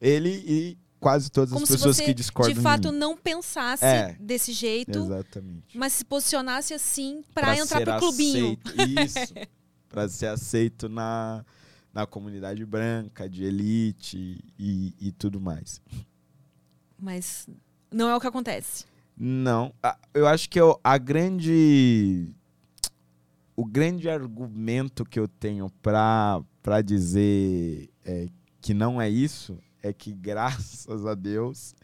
Ele e quase todas
Como
as
se
pessoas
você,
que discordam
de fato, não pensasse
É.
desse jeito,
Exatamente.
mas se posicionasse assim pra, entrar pro clubinho.
aceito- Isso. pra ser aceito na, na comunidade branca, de elite e, e tudo mais.
Mas não é o que acontece.
Não, a- eu acho que eu, a grande o grande argumento que eu tenho para dizer é, que não é isso é que graças a Deus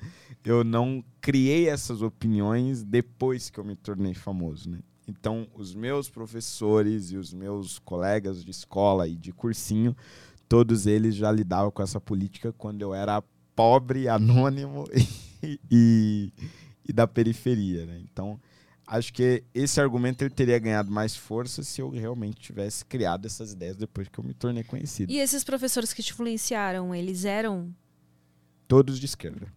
eu não criei essas opiniões depois que eu me tornei famoso, né? Então, os meus professores e os meus colegas de escola e de cursinho, todos eles já lidavam com essa política quando eu era pobre, anônimo e, e, da periferia, né? Então, acho que esse argumento ele teria ganhado mais força se eu realmente tivesse criado essas ideias depois que eu me tornei conhecido.
E esses professores que te influenciaram, eles eram.
Todos de esquerda.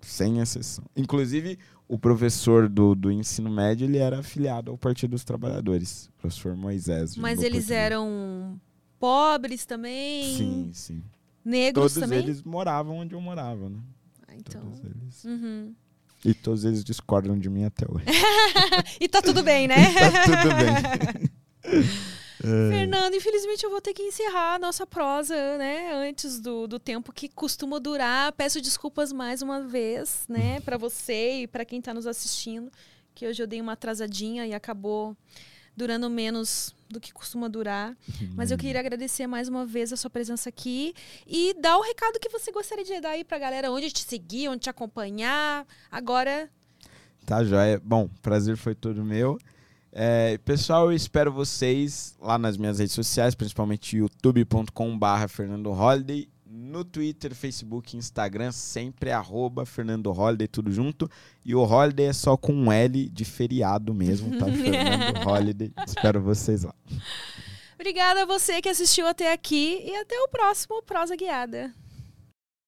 Sem exceção. Inclusive, o professor do, do ensino médio, ele era afiliado ao Partido dos Trabalhadores. O professor Moisés.
Mas eles eram pobres também?
Sim, sim.
Negros
Todos
também?
eles moravam onde eu morava, né?
Então.
Todos eles.
Uhum.
E todos eles discordam de mim até hoje.
E tá tudo bem, né?
tá tudo bem. É.
Fernando, infelizmente eu vou ter que encerrar a nossa prosa, né? Antes do, do tempo que costuma durar. Peço desculpas mais uma vez, né? Pra você e pra quem tá nos assistindo. Que hoje eu dei uma atrasadinha e acabou durando menos do que costuma durar. Mas eu queria agradecer mais uma vez a sua presença aqui e dar o recado que você gostaria de dar aí pra galera, onde te seguir, onde te acompanhar. Agora,
Tá, joia. Bom, prazer foi todo meu. É, pessoal, eu espero vocês lá nas minhas redes sociais, principalmente youtube.com.br Fernando Holiday, no Twitter, Facebook, Instagram, sempre arroba Fernando Holiday, tudo junto. E o Holiday é só com um L de feriado mesmo, tá? Fernando Holiday. Espero vocês lá.
obrigada a você que assistiu até aqui e até o próximo Prosa Guiada.